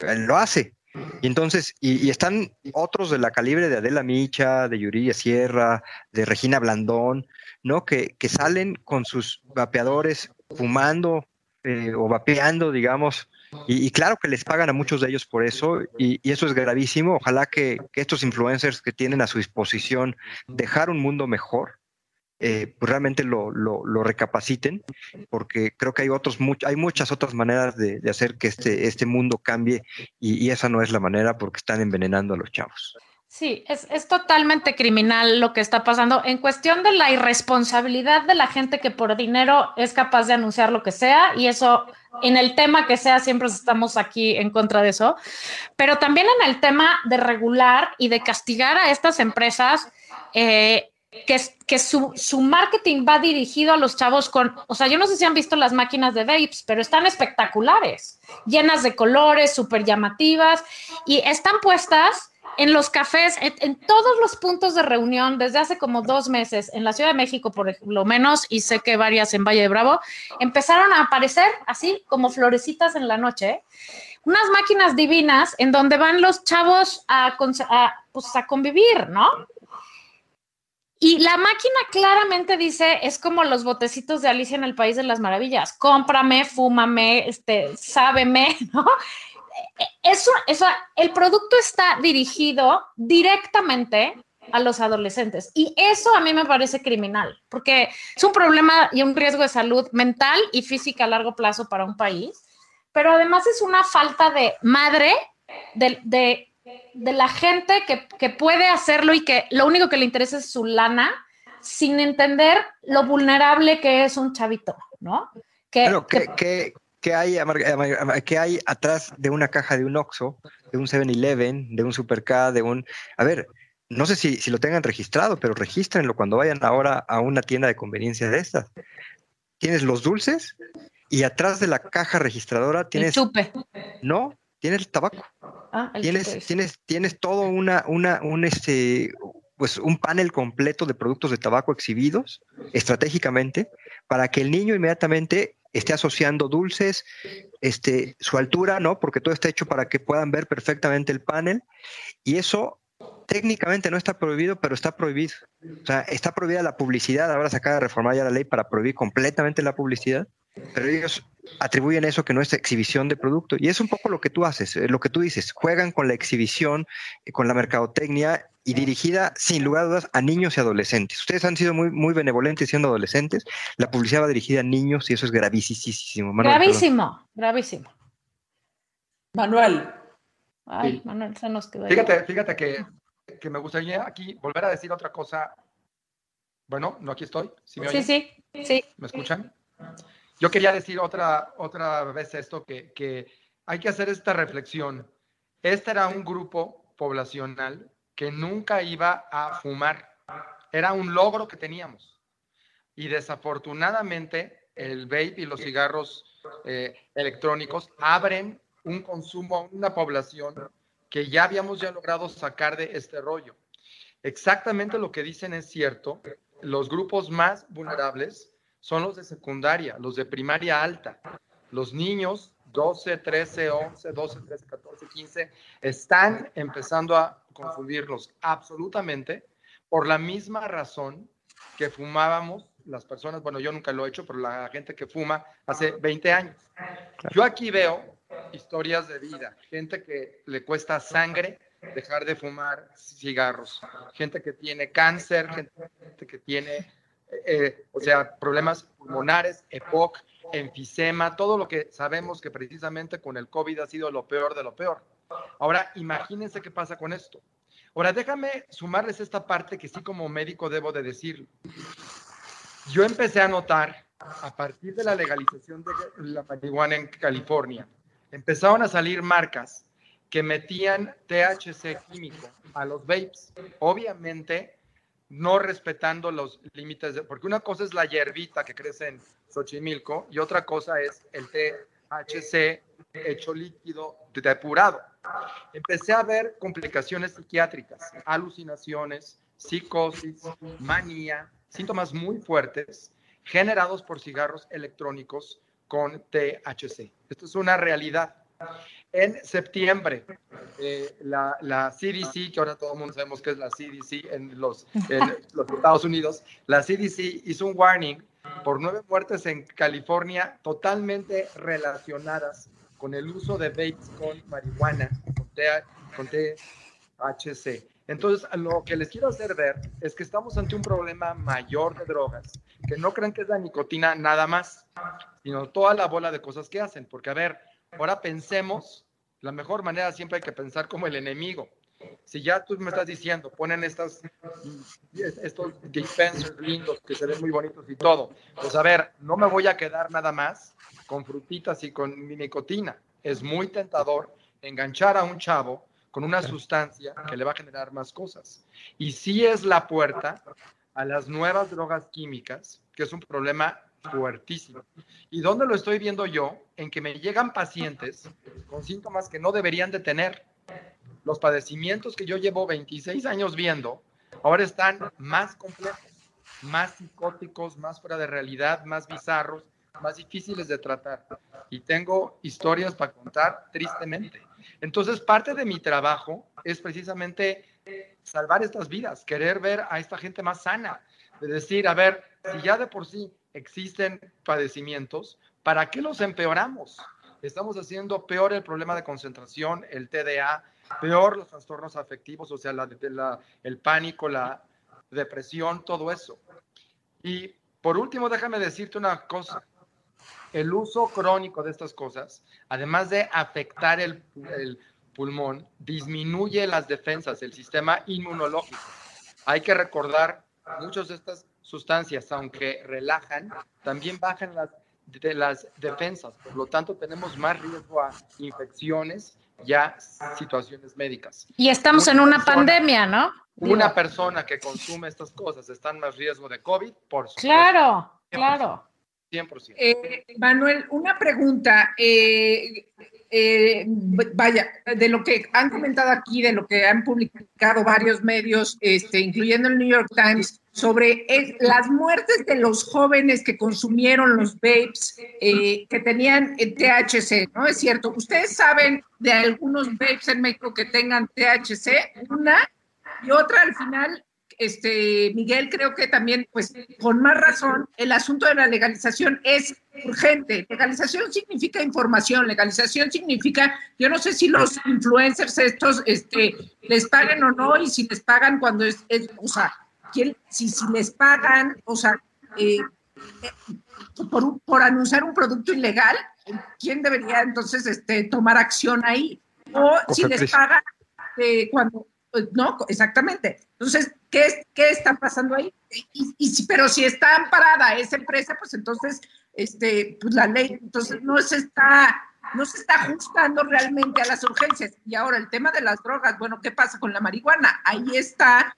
lo hace. Y entonces, y, están otros de la calibre de Adela Micha, de Yuridia Sierra, de Regina Blandón, ¿no? Que, que salen con sus vapeadores fumando eh, o vapeando, digamos, y, claro que les pagan a muchos de ellos por eso, y, y eso es gravísimo. Ojalá que, que, estos influencers que tienen a su disposición dejar un mundo mejor, eh, pues realmente lo, lo, lo, recapaciten, porque creo que hay, otros, hay muchas otras maneras de, de hacer que este, este mundo cambie y, y, esa no es la manera porque están envenenando a los chavos. Sí, es, es, totalmente criminal lo que está pasando en cuestión de la irresponsabilidad de la gente que por dinero es capaz de anunciar lo que sea y eso en el tema que sea siempre estamos aquí en contra de eso, pero también en el tema de regular y de castigar a estas empresas. Eh, que, que su, su, marketing va dirigido a los chavos con, o sea, yo no sé si han visto las máquinas de vapes, pero están espectaculares, llenas de colores, súper llamativas, y están puestas en los cafés, en, en, todos los puntos de reunión desde hace como dos meses, en la Ciudad de México por lo menos, y sé que varias en Valle de Bravo, empezaron a aparecer así como florecitas en la noche. Unas máquinas divinas en donde van los chavos a, a, pues, a convivir, ¿no? Y la máquina claramente dice, es como los botecitos de Alicia en el País de las Maravillas, cómprame, fúmame, este, sábeme, ¿no? Eso, eso, el producto está dirigido directamente a los adolescentes y eso a mí me parece criminal, porque es un problema y un riesgo de salud mental y física a largo plazo para un país, pero además es una falta de madre de, de de la gente que, que puede hacerlo y que lo único que le interesa es su lana, sin entender lo vulnerable que es un chavito, ¿no? Que, Pero, ¿qué, que- qué- hay, qué hay atrás de una caja de un Oxxo, de un 7-Eleven, de un Super K, de un... A ver, no sé si, si lo tengan registrado, pero regístrenlo cuando vayan ahora a una tienda de conveniencia de estas. Tienes los dulces y atrás de la caja registradora el tienes... chupe. No, tienes el tabaco. Ah, el Tienes, es. tienes, tienes todo una, una, un este, pues un panel completo de productos de tabaco exhibidos estratégicamente para que el niño inmediatamente esté asociando dulces, este, su altura, ¿no? Porque todo está hecho para que puedan ver perfectamente el panel y eso técnicamente no está prohibido, pero está prohibido. O sea, está prohibida la publicidad, ahora se acaba de reformar ya la ley para prohibir completamente la publicidad, pero ellos atribuyen eso que no es exhibición de producto. Y es un poco lo que tú haces, eh, lo que tú dices, juegan con la exhibición, eh, con la mercadotecnia y dirigida, sin lugar a dudas, a niños y adolescentes. Ustedes han sido muy, muy benevolentes siendo adolescentes, la publicidad va dirigida a niños y eso es gravísimo. Manuel, perdón. gravísimo, gravísimo. Manuel, Ay, Sí. Manuel, se nos quedó. ahí. Fíjate, fíjate que, que me gustaría aquí volver a decir otra cosa. Bueno, no aquí estoy. ¿Sí me Sí, oyen? sí, sí. ¿Me escuchan? Yo quería decir otra, otra vez esto, que, que hay que hacer esta reflexión. Este era un grupo poblacional que nunca iba a fumar. Era un logro que teníamos. Y desafortunadamente el vape y los cigarros eh, electrónicos abren un consumo a una población que ya habíamos ya logrado sacar de este rollo. Exactamente lo que dicen es cierto. Los grupos más vulnerables son los de secundaria, los de primaria alta. Los niños 12, 13, 11, 12, 13, 14, 15 están empezando a consumirlos absolutamente por la misma razón que fumábamos las personas, bueno, yo nunca lo he hecho, pero la gente que fuma hace 20 años. Yo aquí veo historias de vida, gente que le cuesta sangre dejar de fumar cigarros, gente que tiene cáncer, gente que tiene, eh, o sea, problemas pulmonares, EPOC, enfisema, todo lo que sabemos que precisamente con el COVID ha sido lo peor de lo peor. Ahora, imagínense qué pasa con esto. Ahora, déjame sumarles esta parte que sí como médico debo de decirlo. Yo empecé a notar, a partir de la legalización de la marihuana en California, empezaron a salir marcas que metían THC químico a los vapes. Obviamente, no respetando los límites, de, porque una cosa es la hierbita que crece en Xochimilco y otra cosa es el THC hecho líquido depurado. Empecé a ver complicaciones psiquiátricas, alucinaciones, psicosis, manía, síntomas muy fuertes generados por cigarros electrónicos con THC. Esto es una realidad. En septiembre, eh, la, la, CDC, que ahora todo el mundo sabemos que es la CDC en los, en los Estados Unidos, la CDC hizo un warning por nueve muertes en California totalmente relacionadas con el uso de vapes con marihuana, con, con THC. Entonces, lo que les quiero hacer ver es que estamos ante un problema mayor de drogas, que no crean que es la nicotina nada más, sino toda la bola de cosas que hacen. Porque, a ver, ahora pensemos, la mejor manera siempre hay que pensar como el enemigo. Si ya tú me estás diciendo, ponen estas, estos dispensers lindos que se ven muy bonitos y todo, pues a ver, no me voy a quedar nada más con frutitas y con mi nicotina. Es muy tentador enganchar a un chavo con una sustancia que le va a generar más cosas. Y sí es la puerta a las nuevas drogas químicas, que es un problema fuertísimo. ¿Y dónde lo estoy viendo yo? En que me llegan pacientes con síntomas que no deberían de tener. Los padecimientos que yo llevo 26 años viendo, ahora están más complejos, más psicóticos, más fuera de realidad, más bizarros, más difíciles de tratar. Y tengo historias para contar tristemente. Entonces, parte de mi trabajo es precisamente salvar estas vidas, querer ver a esta gente más sana, de decir, a ver, si ya de por sí existen padecimientos, ¿para qué los empeoramos? Estamos haciendo peor el problema de concentración, el TDA, peor los trastornos afectivos, o sea, el pánico, la depresión, todo eso. Y por último, déjame decirte una cosa. El uso crónico de estas cosas, además de afectar el, el pulmón, disminuye las defensas, el sistema inmunológico. Hay que recordar, muchas de estas sustancias, aunque relajan, también bajan las, de las defensas. Por lo tanto, tenemos más riesgo a infecciones y a situaciones médicas. Y estamos en una pandemia, ¿no? Una persona que consume estas cosas está en más riesgo de COVID, por supuesto. Claro, claro. 100%. Eh, Manuel, una pregunta. eh, eh, vaya, de lo que han comentado aquí, de lo que han publicado varios medios, este, incluyendo el New York Times, sobre las muertes de los jóvenes que consumieron los vapes eh, que tenían eh, THC, ¿no? Es cierto. ¿Ustedes saben de algunos vapes en México que tengan THC? Una y otra al final este, Miguel, creo que también, pues, con más razón, el asunto de la legalización es urgente. Legalización significa información, legalización significa, yo no sé si los influencers estos, este, les paguen o no, y si les pagan cuando es, es- o sea, ¿quién- si, si les pagan, o sea, eh, por, por anunciar un producto ilegal, ¿quién debería entonces este, tomar acción ahí? O si les pagan eh, cuando, no, exactamente. Entonces, ¿qué, qué está pasando ahí? Y, y pero si está amparada esa empresa, pues entonces, este, pues la ley, entonces no se está, no se está ajustando realmente a las urgencias. Y ahora el tema de las drogas, bueno, ¿qué pasa con la marihuana? Ahí está,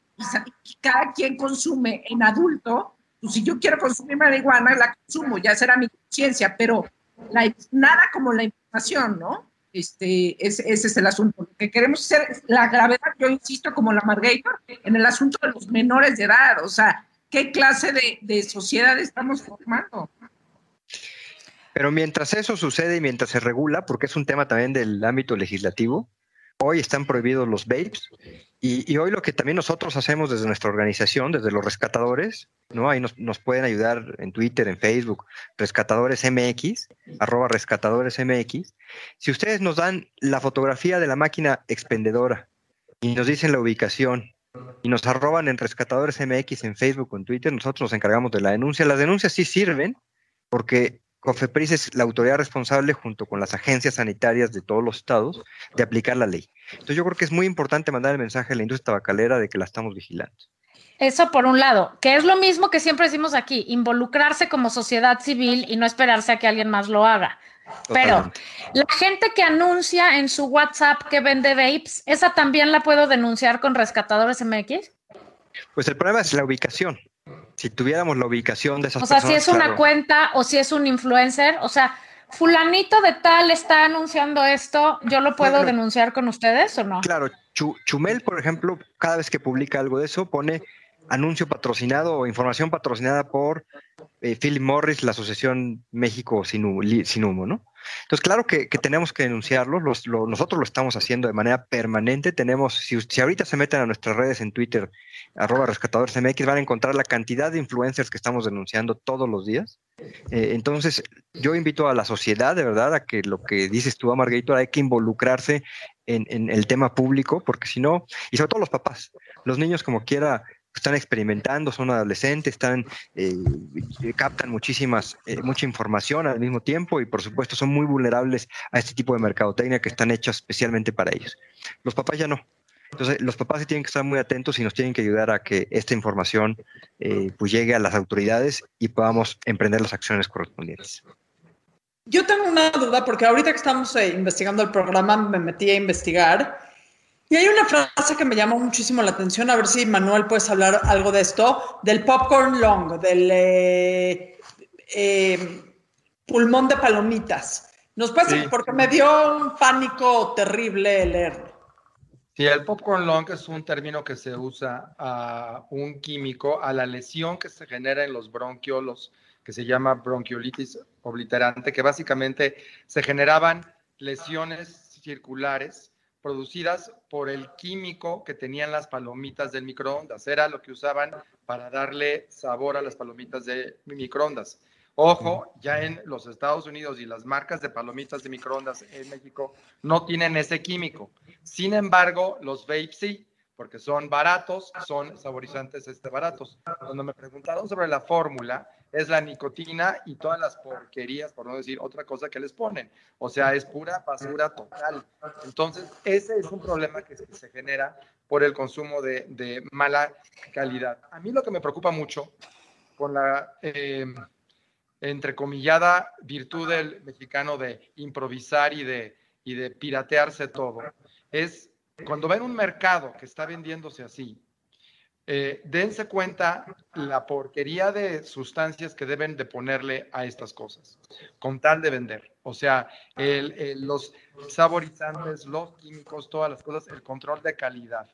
y cada quien consume en adulto, pues si yo quiero consumir marihuana, la consumo, ya será mi conciencia, pero la- nada como la información, ¿no? Este, ese, ese es el asunto. Lo que queremos hacer es la gravedad, yo insisto, como la Margator, en el asunto de los menores de edad. O sea, ¿qué clase de, de sociedad estamos formando? Pero mientras eso sucede y mientras se regula, porque es un tema también del ámbito legislativo, hoy están prohibidos los vapes y, hoy lo que también nosotros hacemos desde nuestra organización, desde los rescatadores, ¿no? Ahí nos, nos pueden ayudar en Twitter, en Facebook, rescatadores MX, arroba rescatadores MX. Si ustedes nos dan la fotografía de la máquina expendedora y nos dicen la ubicación y nos arroban en rescatadores MX en Facebook o en Twitter, nosotros nos encargamos de la denuncia. Las denuncias sí sirven porque COFEPRIS es la autoridad responsable junto con las agencias sanitarias de todos los estados de aplicar la ley. Entonces yo creo que es muy importante mandar el mensaje a la industria tabacalera de que la estamos vigilando. Eso por un lado, que es lo mismo que siempre decimos aquí, involucrarse como sociedad civil y no esperarse a que alguien más lo haga. Pero la gente que anuncia en su WhatsApp que vende vapes, ¿esa también la puedo denunciar con Rescatadores MX? Pues el problema es la ubicación. Si tuviéramos la ubicación de esas O sea, si personas, es una cuenta o si es un influencer, o sea, fulanito de tal está anunciando esto, ¿yo lo puedo denunciar con ustedes o no? Claro, Chu- Chumel, por ejemplo, cada vez que publica algo de eso, pone anuncio patrocinado o información patrocinada por eh, Philip Morris, la Asociación México Sin Humo, ¿no? Entonces, claro que, tenemos que denunciarlos, los- lo- nosotros lo estamos haciendo de manera permanente. Tenemos, si, si ahorita se meten a nuestras redes en Twitter, arroba rescatadores MX, van a encontrar la cantidad de influencers que estamos denunciando todos los días. Eh, entonces, yo invito a la sociedad, de verdad, a que lo que dices tú, Amargator, hay que involucrarse en el tema público, porque si no, y sobre todo los papás, los niños como quiera están experimentando, son adolescentes, están eh, captan muchísimas eh, mucha información al mismo tiempo y por supuesto son muy vulnerables a este tipo de mercadotecnia que están hechas especialmente para ellos. Los papás ya no. Entonces, los papás tienen que estar muy atentos y nos tienen que ayudar a que esta información eh, pues llegue a las autoridades y podamos emprender las acciones correspondientes. Yo tengo una duda porque ahorita que estamos eh, investigando el programa me metí a investigar y hay una frase que me llamó muchísimo la atención, a ver si Manuel puedes hablar algo de esto, del popcorn long, del eh, eh, pulmón de palomitas. Nos puede Sí. porque me dio un pánico terrible leerlo. Sí, el popcorn lung es un término que se usa a un químico, a la lesión que se genera en los bronquiolos, que se llama bronquiolitis obliterante, que básicamente se generaban lesiones circulares producidas por el químico que tenían las palomitas del microondas. Era lo que usaban para darle sabor a las palomitas de microondas. Ojo, ya en los Estados Unidos y las marcas de palomitas de microondas en México no tienen ese químico. Sin embargo, los vapes sí, porque son baratos, son saborizantes este baratos. Cuando me preguntaron sobre la fórmula, es la nicotina y todas las porquerías, por no decir otra cosa que les ponen. O sea, es pura basura total. Entonces, ese es un problema que se genera por el consumo de, de mala calidad. A mí lo que me preocupa mucho con la eh, entrecomillada virtud del mexicano de improvisar y de, y de piratearse todo, es cuando ven un mercado que está vendiéndose así, eh, dense cuenta la porquería de sustancias que deben de ponerle a estas cosas, con tal de vender. O sea, los saborizantes, los químicos, todas las cosas, el control de calidad.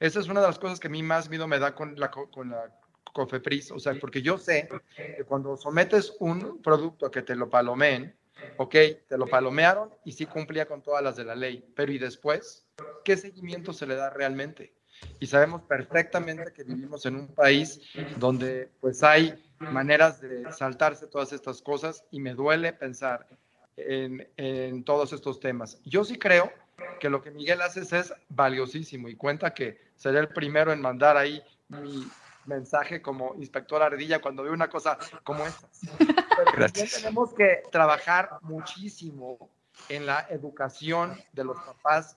Esa es una de las cosas que a mí más miedo me da con la, con la COFEPRIS, o sea, porque yo sé que cuando sometes un producto a que te lo palomeen, ok, te lo palomearon y sí cumplía con todas las de la ley, pero ¿y después? ¿Qué seguimiento se le da realmente? Y sabemos perfectamente que vivimos en un país donde pues hay maneras de saltarse todas estas cosas y me duele pensar en, en todos estos temas. Yo sí creo que lo que Miguel hace es valiosísimo y cuenta que seré el primero en mandar ahí mi mensaje como inspector Ardilla cuando veo una cosa como esta. Pero tenemos que trabajar muchísimo en la educación de los papás,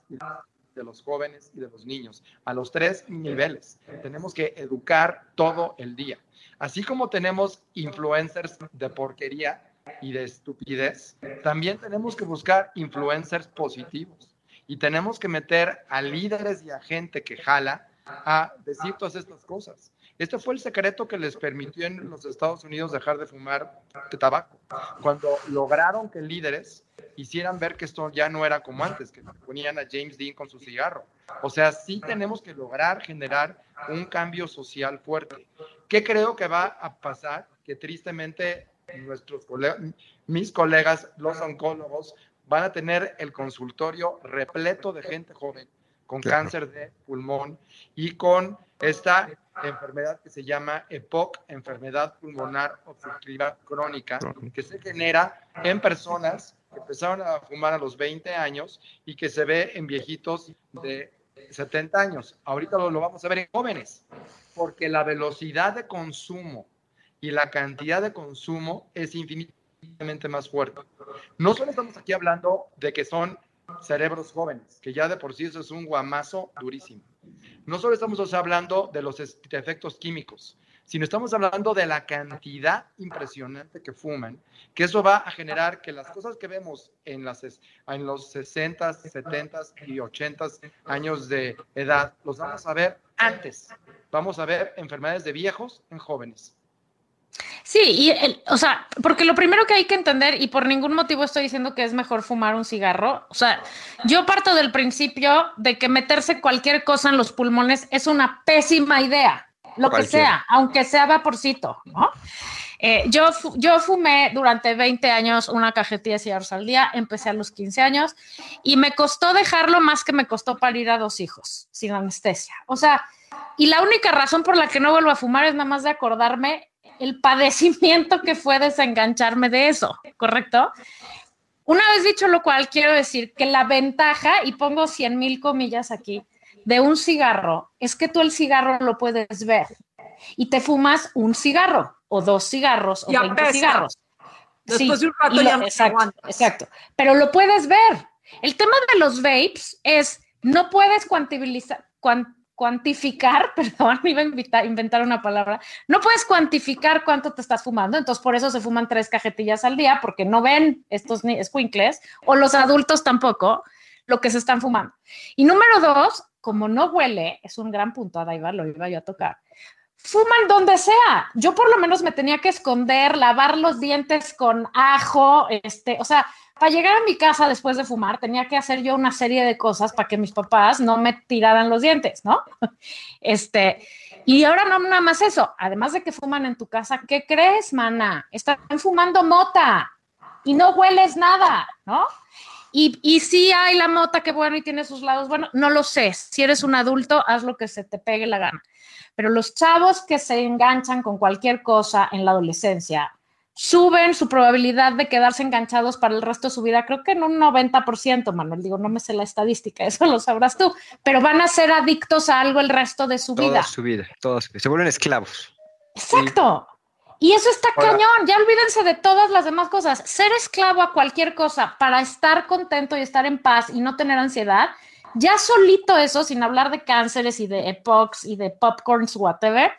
de los jóvenes y de los niños, a los tres niveles. Tenemos que educar todo el día. Así como tenemos influencers de porquería y de estupidez, también tenemos que buscar influencers positivos y tenemos que meter a líderes y a gente que jala a decir todas estas cosas. Este fue el secreto que les permitió en los Estados Unidos dejar de fumar tabaco. Cuando lograron que líderes hicieran ver que esto ya no era como antes, que ponían a James Dean con su cigarro. O sea, sí tenemos que lograr generar un cambio social fuerte. ¿Qué creo que va a pasar? Que tristemente nuestros mis colegas, los oncólogos, van a tener el consultorio repleto de gente joven con cáncer de pulmón y con esta enfermedad que se llama EPOC, enfermedad pulmonar obstructiva crónica, que se genera en personas que empezaron a fumar a los 20 años y que se ve en viejitos de 70 años. Ahorita lo, lo vamos a ver en jóvenes, porque la velocidad de consumo y la cantidad de consumo es infinitamente más fuerte. No solo estamos aquí hablando de que son cerebros jóvenes, que ya de por sí eso es un guamazo durísimo. No solo estamos hablando de los efectos químicos, sino estamos hablando de la cantidad impresionante que fuman, que eso va a generar que las cosas que vemos en, los 60, 70 y 80 años de edad, los vamos a ver antes. Vamos a ver enfermedades de viejos en jóvenes. Sí, y o sea, porque lo primero que hay que entender, y por ningún motivo estoy diciendo que es mejor fumar un cigarro, o sea, yo parto del principio de que meterse cualquier cosa en los pulmones es una pésima idea, lo que sea, aunque sea vaporcito, ¿no? Eh, yo, yo fumé durante 20 años una cajetilla de cigarros al día, empecé a los 15 años y me costó dejarlo más que me costó parir a dos hijos sin anestesia. O sea, y la única razón por la que no vuelvo a fumar es nada más de acordarme el padecimiento que fue desengancharme de eso, ¿correcto? Una vez dicho lo cual, quiero decir que la ventaja, y pongo 100 mil comillas aquí, de un cigarro es que tú el cigarro lo puedes ver y te fumas un cigarro o dos cigarros o 20 cigarros. Después de un rato ya exacto, exacto, pero lo puedes ver. El tema de los vapes es no puedes cuantibilizar, cuantificar, perdón, iba a inventar una palabra, no puedes cuantificar cuánto te estás fumando, entonces por eso se fuman tres cajetillas al día, porque no ven estos squinkles, o los adultos tampoco, lo que se están fumando. Y número dos, como no huele, es un gran punto, Adaiva, lo iba yo a tocar, fuman donde sea. Yo por lo menos me tenía que esconder, lavar los dientes con ajo, este, o sea, para llegar a mi casa después de fumar, tenía que hacer yo una serie de cosas para que mis papás no me tiraran los dientes, ¿no? Este, y ahora no nada más eso, además de que fuman en tu casa, ¿qué crees, mana? Están fumando mota y no hueles nada, ¿no? Y, y sí hay la mota que bueno y tiene sus lados, bueno, no lo sé, si eres un adulto, haz lo que se te pegue la gana. Pero los chavos que se enganchan con cualquier cosa en la adolescencia, suben su probabilidad de quedarse enganchados para el resto de su vida, creo que en un 90%, Manuel, digo, no me sé la estadística, eso lo sabrás tú, pero van a ser adictos a algo el resto de su vida. Toda su vida, toda su vida. Se vuelven esclavos. Exacto. Y eso está cañón, ya olvídense de todas las demás cosas. Ser esclavo a cualquier cosa para estar contento y estar en paz y no tener ansiedad, ya solito eso, sin hablar de cánceres y de epox y de popcorns, whatever,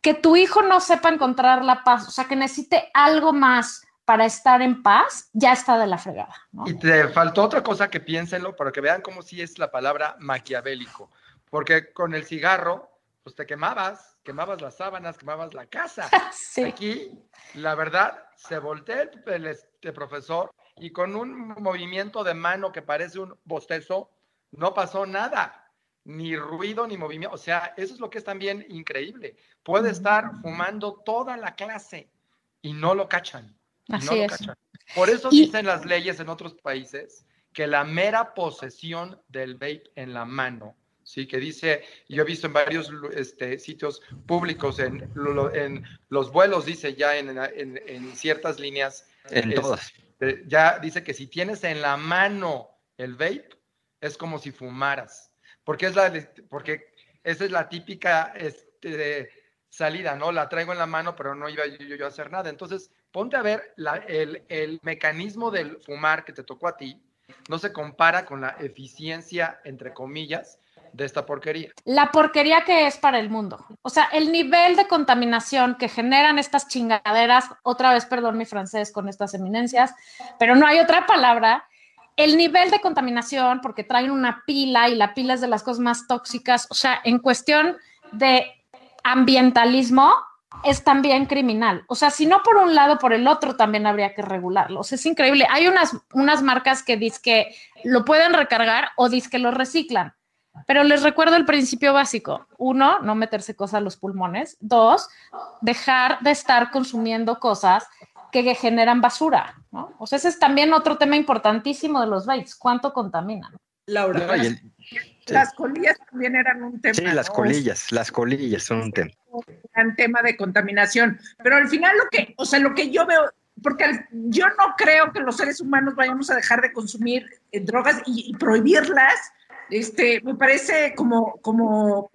que tu hijo no sepa encontrar la paz, o sea, que necesite algo más para estar en paz, ya está de la fregada. ¿no? Y te faltó otra cosa que piénsenlo para que vean cómo sí es la palabra maquiavélico. Porque con el cigarro, pues te quemabas, quemabas las sábanas, quemabas la casa. Sí. Aquí, la verdad, se voltea el, el, este profesor y con un movimiento de mano que parece un bostezo, no pasó nada. Ni ruido, ni movimiento. O sea, eso es lo que es también increíble. Puede estar fumando toda la clase y no lo cachan. y no Así lo es. cachan. Por eso Y- dicen las leyes en otros países que la mera posesión del vape en la mano, sí, que dice, yo he visto en varios este, sitios públicos, en, en los vuelos, dice ya en, en- en ciertas líneas, En es- todas. eh, ya dice que si tienes en la mano el vape, es como si fumaras, porque es la, porque esa es la típica este, salida, ¿no? La traigo en la mano, pero no iba yo, a hacer nada. Entonces, ponte a ver el, el mecanismo del fumar que te tocó a ti, no se compara con la eficiencia, entre comillas, de esta porquería. la porquería que es para el mundo. O sea, el nivel de contaminación que generan estas chingaderas, otra vez, perdón mi francés con estas eminencias, pero no hay otra palabra. El nivel de contaminación, porque traen una pila y la pila es de las cosas más tóxicas, o sea, en cuestión de ambientalismo, es también criminal. O sea, si no por un lado, por el otro también habría que regularlo. O sea, es increíble. Hay unas, unas marcas que dicen que lo pueden recargar o dicen que lo reciclan. Pero les recuerdo el principio básico. Uno, no meterse cosas a los pulmones. Dos, dejar de estar consumiendo cosas que generan basura. ¿No? O sea, ese es también otro tema importantísimo de los vapes. ¿Cuánto contaminan? Laura. No, y el- Las colillas también eran un tema. sí, las ¿no? colillas, las colillas son un tema. gran tema de contaminación. Pero al final lo que, o sea, lo que yo veo, porque al- yo no creo que los seres humanos vayamos a dejar de consumir eh, drogas y, y prohibirlas, este, me parece como, como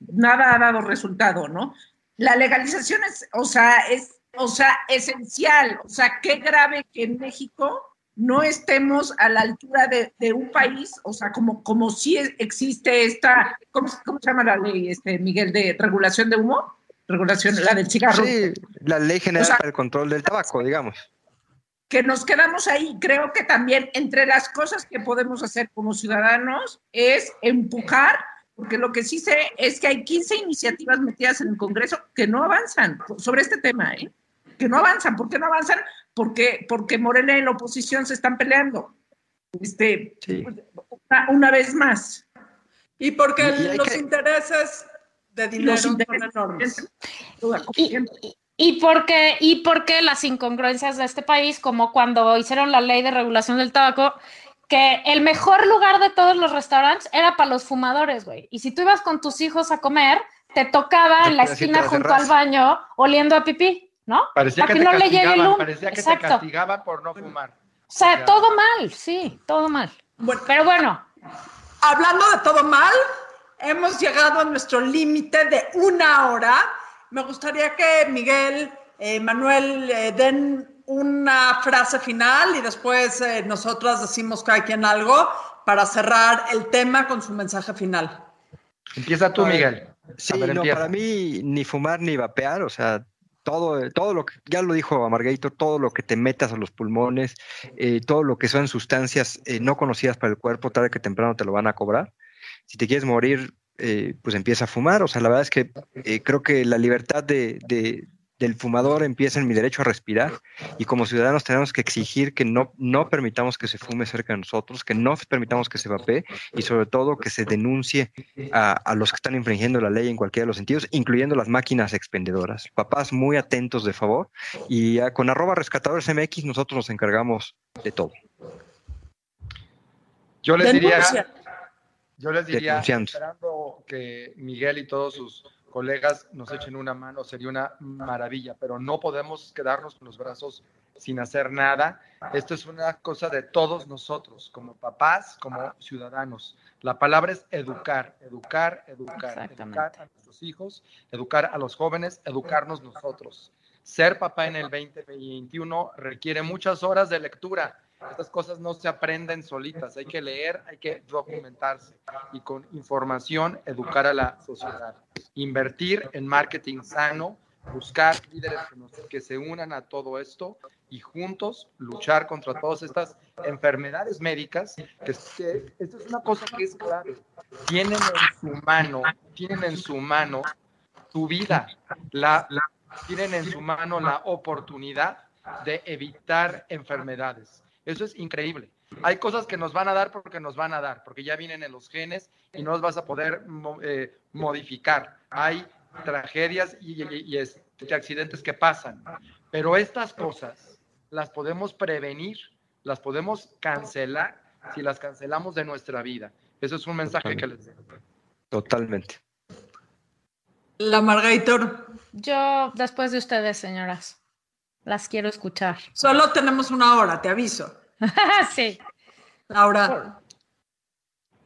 nada ha dado resultado, ¿no? La legalización es, o sea, es, o sea, esencial. O sea, qué grave que en México no estemos a la altura de, de un país, o sea, como, como si es- existe esta, ¿cómo, se- cómo se llama la ley, este, Miguel, de regulación de humo? Regulación, la del cigarro. Sí, la ley general O sea- para el control del tabaco, digamos. que nos quedamos ahí. Creo que también entre las cosas que podemos hacer como ciudadanos es empujar, porque lo que sí sé es que hay 15 iniciativas metidas en el Congreso que no avanzan sobre este tema, ¿eh? Que no avanzan. ¿Por qué no avanzan? Porque, porque Morena y la oposición se están peleando. Este, Sí. una, una vez más. Y porque y los que- intereses de dinero Los son intereses- enormes. Y, porque, y porque las incongruencias de este país, como cuando hicieron la ley de regulación del tabaco, que el mejor lugar de todos los restaurantes era para los fumadores, güey. Y si tú ibas con tus hijos a comer, te tocaba en la esquina junto al baño oliendo a pipí, ¿no? Parecía Para que, que te no le llegue el humo. parecía que te Exacto. castigaban por no fumar. O sea, todo mal, sí, todo mal. Bueno, Pero bueno, hablando de todo mal, hemos llegado a nuestro límite de una hora. Me gustaría que Miguel, eh, Manuel, eh, den una frase final y después eh, nosotras decimos cada quien algo para cerrar el tema con su mensaje final. Empieza tú, Miguel. Sí, ver, no, para mí ni fumar ni vapear, o sea, todo, todo lo que, ya lo dijo Amargator, todo lo que te metas a los pulmones, eh, todo lo que son sustancias eh, no conocidas para el cuerpo, tarde que temprano te lo van a cobrar. Si te quieres morir, eh, pues empieza a fumar. O sea, la verdad es que eh, creo que la libertad de- del fumador empieza en mi derecho a respirar y como ciudadanos tenemos que exigir que no, no permitamos que se fume cerca de nosotros, que no permitamos que se vapee y sobre todo que se denuncie a, a los que están infringiendo la ley en cualquiera de los sentidos, incluyendo las máquinas expendedoras. Papás muy atentos de favor y con arroba rescatadores MX nosotros nos encargamos de todo. Yo les diría, yo les diría, esperando que Miguel y todos sus colegas nos echen una mano, sería una maravilla, pero no podemos quedarnos con los brazos sin hacer nada. Esto es una cosa de todos nosotros, como papás, como ciudadanos. La palabra es educar, educar, educar, educar a nuestros hijos, educar a los jóvenes, educarnos nosotros. ser papá en el 2021 requiere muchas horas de lectura. Estas cosas no se aprenden solitas, hay que leer, hay que documentarse y con información educar a la sociedad. Invertir en marketing sano, buscar líderes que, se unan a todo esto y juntos luchar contra todas estas enfermedades médicas, que, esto es una cosa que es clave. Tienen en su mano, tienen en su mano tu vida, la, tienen en su mano la oportunidad de evitar enfermedades. Eso es increíble. Hay cosas que nos van a dar porque nos van a dar, porque ya vienen en los genes y no los vas a poder eh, modificar. Hay tragedias y, y, accidentes que pasan, pero estas cosas las podemos prevenir, las podemos cancelar si las cancelamos de nuestra vida. Eso es un mensaje que les doy. Totalmente. La Margator. Yo, después de ustedes, señoras, las quiero escuchar. Solo tenemos una hora, te aviso. sí. Laura.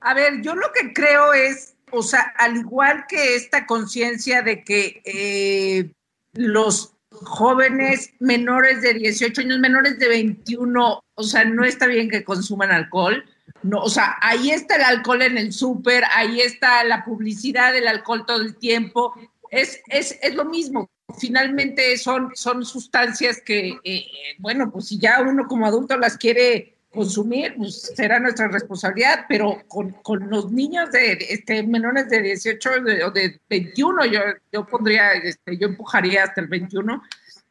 A ver, yo lo que creo es, o sea, al igual que esta conciencia de que eh, los jóvenes menores de 18 años, menores de 21, o sea, no está bien que consuman alcohol. No, o sea, ahí está el alcohol en el súper, ahí está la publicidad del alcohol todo el tiempo. Es, es, es lo mismo. Finalmente son, son sustancias que, eh, bueno, pues si ya uno como adulto las quiere consumir, pues será nuestra responsabilidad, pero con, con los niños de, este, menores de 18 o de 21, yo, yo pondría, este, yo empujaría hasta el 21.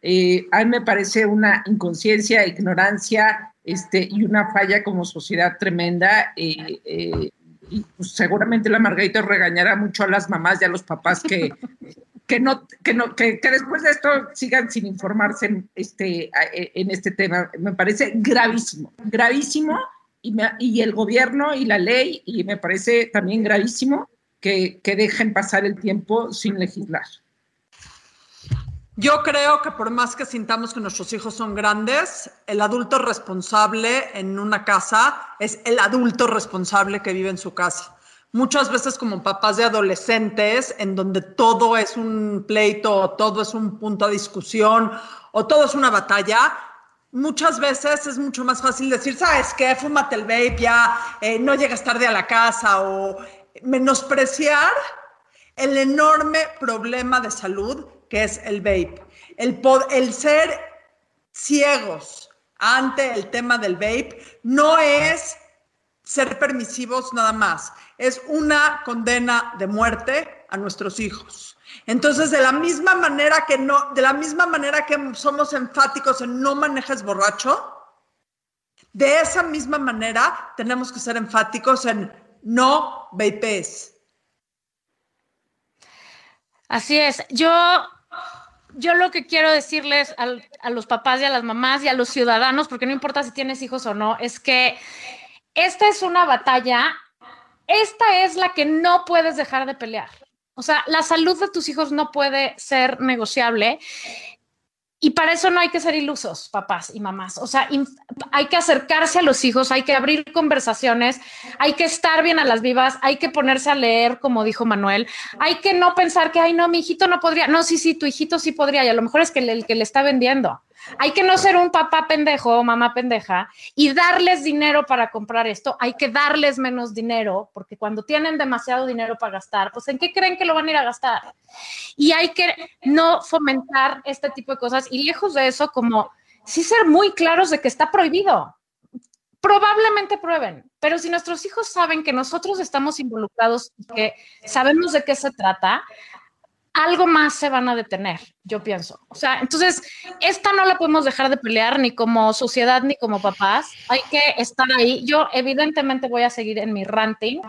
Eh, a mí me parece una inconsciencia, ignorancia este, y una falla como sociedad tremenda. Eh, eh, y pues, seguramente la Margarita regañará mucho a las mamás y a los papás que, que no, que no, que, después de esto sigan sin informarse en este, en este tema. Me parece gravísimo, gravísimo, y, y el gobierno y la ley, y me parece también gravísimo que, que dejen pasar el tiempo sin legislar. Yo creo que por más que sintamos que nuestros hijos son grandes, el adulto responsable en una casa es el adulto responsable que vive en su casa muchas veces como papás de adolescentes, en donde todo es un pleito, todo es un punto de discusión, o todo es una batalla, muchas veces es mucho más fácil decir, ¿sabes qué? Fúmate el vape ya, eh, no llegas tarde a la casa, o menospreciar el enorme problema de salud que es el vape. El, ser ciegos ante el tema del vape no es ser permisivos nada más, es una condena de muerte a nuestros hijos. Entonces, de la misma manera que no, de la misma manera que somos enfáticos en no manejes borracho, de esa misma manera tenemos que ser enfáticos en no vapes. Así es. Yo, yo lo que quiero decirles a los papás y a las mamás y a los ciudadanos, porque no importa si tienes hijos o no, es que esta es una batalla, esta es la que no puedes dejar de pelear. O sea, la salud de tus hijos no puede ser negociable. Y para eso no hay que ser ilusos, papás y mamás. O sea, hay que acercarse a los hijos, hay que abrir conversaciones, hay que estar bien a las vivas, hay que ponerse a leer, como dijo Manuel. Hay que no pensar que, ay, no, mi hijito no podría. No, sí, sí, tu hijito sí podría. Y a lo mejor es que el que le está vendiendo. Hay que no ser un papá pendejo o mamá pendeja y darles dinero para comprar esto. Hay que darles menos dinero porque cuando tienen demasiado dinero para gastar, pues ¿en qué creen que lo van a ir a gastar? Y hay que no fomentar este tipo de cosas y lejos de eso, como sí ser muy claros de que está prohibido. Probablemente prueben, pero si nuestros hijos saben que nosotros estamos involucrados y que sabemos de qué se trata, algo más se van a detener, yo pienso. O sea, entonces, esta no la podemos dejar de pelear ni como sociedad ni como papás. Hay que estar ahí. Yo evidentemente voy a seguir en mi ranting.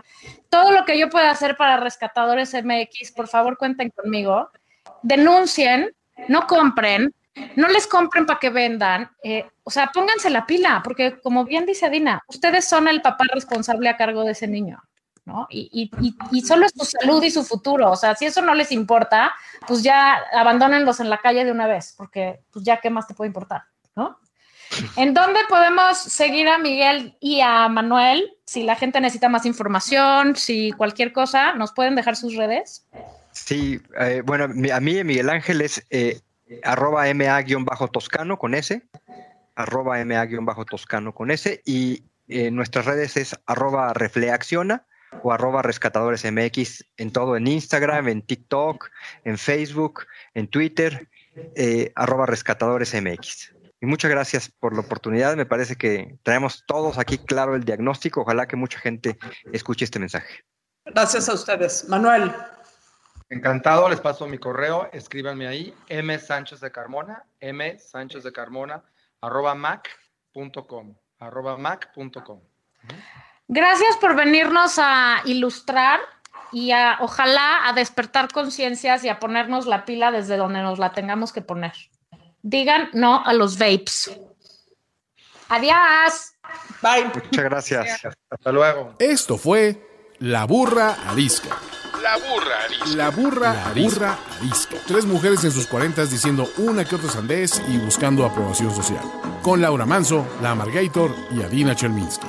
Todo lo que yo pueda hacer para Rescatadores MX, por favor, cuenten conmigo. Denuncien, no compren, no les compren para que vendan. Eh, o sea, pónganse la pila, porque como bien dice Dina, ustedes son el papá responsable a cargo de ese niño. ¿No? Y, solo es su salud y su futuro. O sea, si eso no les importa, pues ya abandónenlos en la calle de una vez, porque pues ya qué más te puede importar, ¿no? ¿En dónde podemos seguir a Miguel y a Manuel? Si la gente necesita más información, si cualquier cosa, ¿nos pueden dejar sus redes? Sí, eh, bueno, a mí Miguel Ángel es eh, arroba ma-toscano con S, arroba ma-toscano con S, y en nuestras redes es arroba refleacciona o arroba rescatadores MX en todo, en Instagram, en TikTok, en Facebook, en Twitter, eh, arroba rescatadores MX. Y muchas gracias por la oportunidad. Me parece que traemos todos aquí claro el diagnóstico. Ojalá que mucha gente escuche este mensaje. Gracias a ustedes. Manuel. Encantado, les paso mi correo, escríbanme ahí, M Sánchez de Carmona, M Sánchez de Carmona, arroba mac.com, arroba mac.com. Gracias por venirnos a ilustrar y a, ojalá a despertar conciencias y a ponernos la pila desde donde nos la tengamos que poner. Digan no a los vapes. Adiós. Bye. Muchas gracias. Hasta luego. Esto fue La Burra Arisca. La burra arisca. La burra, la burra arisca. Tres mujeres en sus cuarentas diciendo una que otra sandez y buscando aprobación social. Con Laura Manso, La Amargator y Adina Chelminsky.